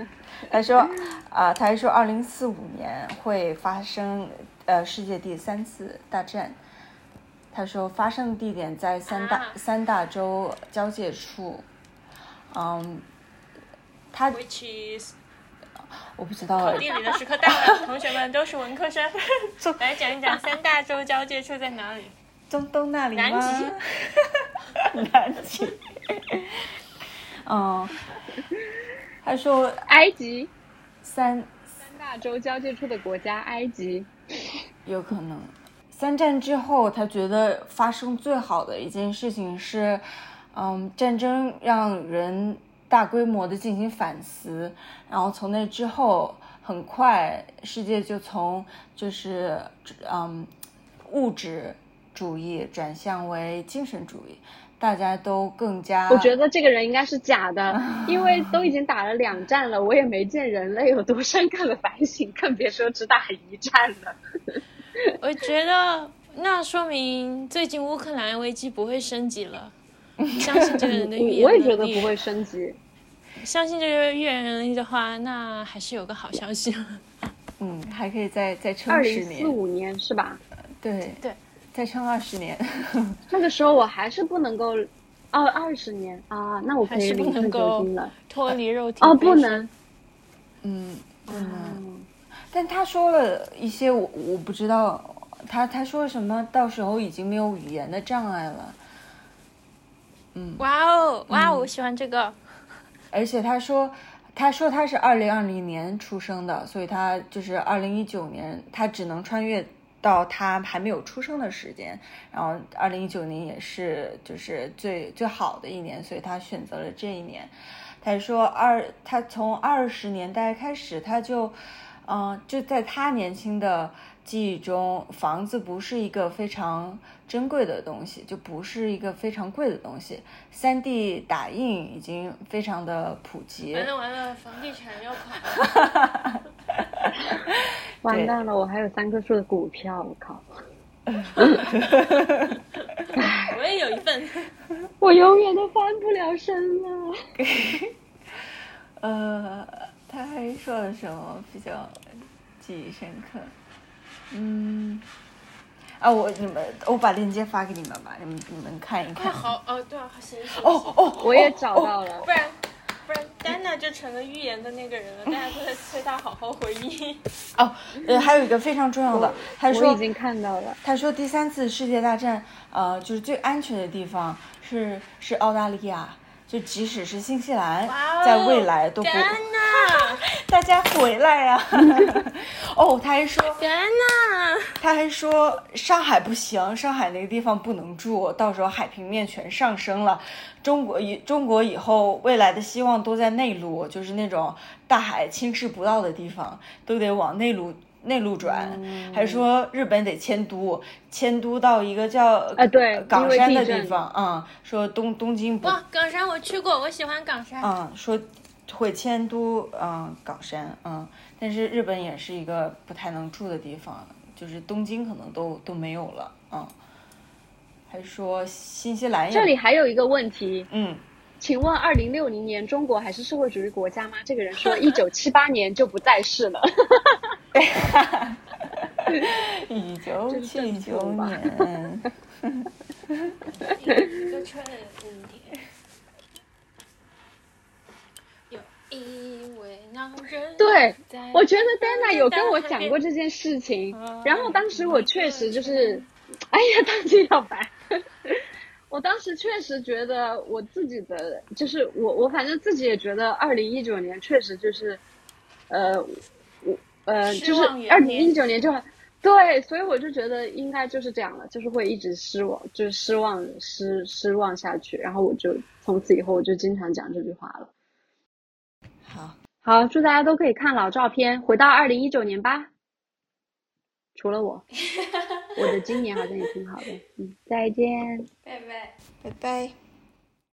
他说：“啊，他还说二零四五年会发生呃世界第三次大战。他说发生的地点在三大三大洲交界处。嗯。”他 which is，我不知道。考地理的时刻到了，同学们都是文科生，来讲一讲三大洲交界处在哪里？中东那里吗？南极。南极。嗯，他说埃及。三三大洲交界处的国家，埃及。有可能。三战之后，他觉得发生最好的一件事情是，嗯，战争让人。大规模的进行反思，然后从那之后，很快世界就从就是嗯物质主义转向为精神主义，大家都更加。我觉得这个人应该是假的，因为都已经打了两战了，我也没见人类有多深刻的反省，更别说只打一战了。我觉得那说明最近乌克兰危机不会升级了。相信这个人的语言能力我也觉得不会升级。相信这个预言能力的话，那还是有个好消息。嗯，还可以再再撑十年。二零四五年是吧？对对，再撑二十年。那个时候我还是不能够，哦，二十年啊，那我可以不能够。脱离肉体哦，不能。嗯，不能。但他说了一些，我我不知道，他他说什么？到时候已经没有语言的障碍了。嗯，哇哦哇哦，我喜欢这个。而且他说，他说他是二零二零年出生的，所以他就是二零一九年，他只能穿越到他还没有出生的时间。然后二零一九年也是就是最最好的一年，所以他选择了这一年。他说二，他从二十年代开始，他就，嗯，就在他年轻的。记忆中，房子不是一个非常珍贵的东西，就不是一个非常贵的东西。三 D 打印已经非常的普及。完了完了，房地产要垮了。完蛋了，我还有三棵树的股票，我靠！我也有一份。我永远都翻不了身了。呃，他还说了什么比较？记忆深刻。嗯，啊，我你们，我把链接发给你们吧，你们你们看一快看。好哦，对啊，行行。哦哦，我也哦找哦到了不。然不然丹娜就成了预言的那个人了，大家都在催她好好回忆。哦，呃，还有一个非常重要的，他说我已经看到了。他说第三次世界大战，呃，就是最安全的地方是是澳大利亚，就即使是新西兰，在未来都不，丹娜，大家回来呀、哦，他还说，天呐，他还说上海不行，上海那个地方不能住，到时候海平面全上升了。中国以中国以后未来的希望都在内陆，就是那种大海侵蚀不到的地方，都得往内陆内陆转。还说日本得迁都，迁都到一个叫啊对因为港山的地方，嗯，说东东京不哇，港山我去过，我喜欢港山。嗯，说会迁都嗯港山嗯，但是日本也是一个不太能住的地方，就是东京可能都都没有了嗯。还说新西兰也这里还有一个问题，嗯请问二零六零年中国还是社会主义国家吗？这个人说 一九七八年就不在世了。一九七九年，一个春天，有一位老人。对，我觉得 Dana 有跟我讲过这件事情，嗯然后当时我确实就是，哎呀，当机要白。我当时确实觉得我自己的，就是我我反正自己也觉得，二零一九年确实就是，呃，我呃就是二零年一九年就很对，所以我就觉得应该就是这样了，就是会一直失望，就是失望失失望下去，然后我就从此以后我就经常讲这句话了。好，好，祝大家都可以看老照片，回到二零一九年吧。除了我，我的今年好像也挺好的。嗯，再见。拜拜。拜拜。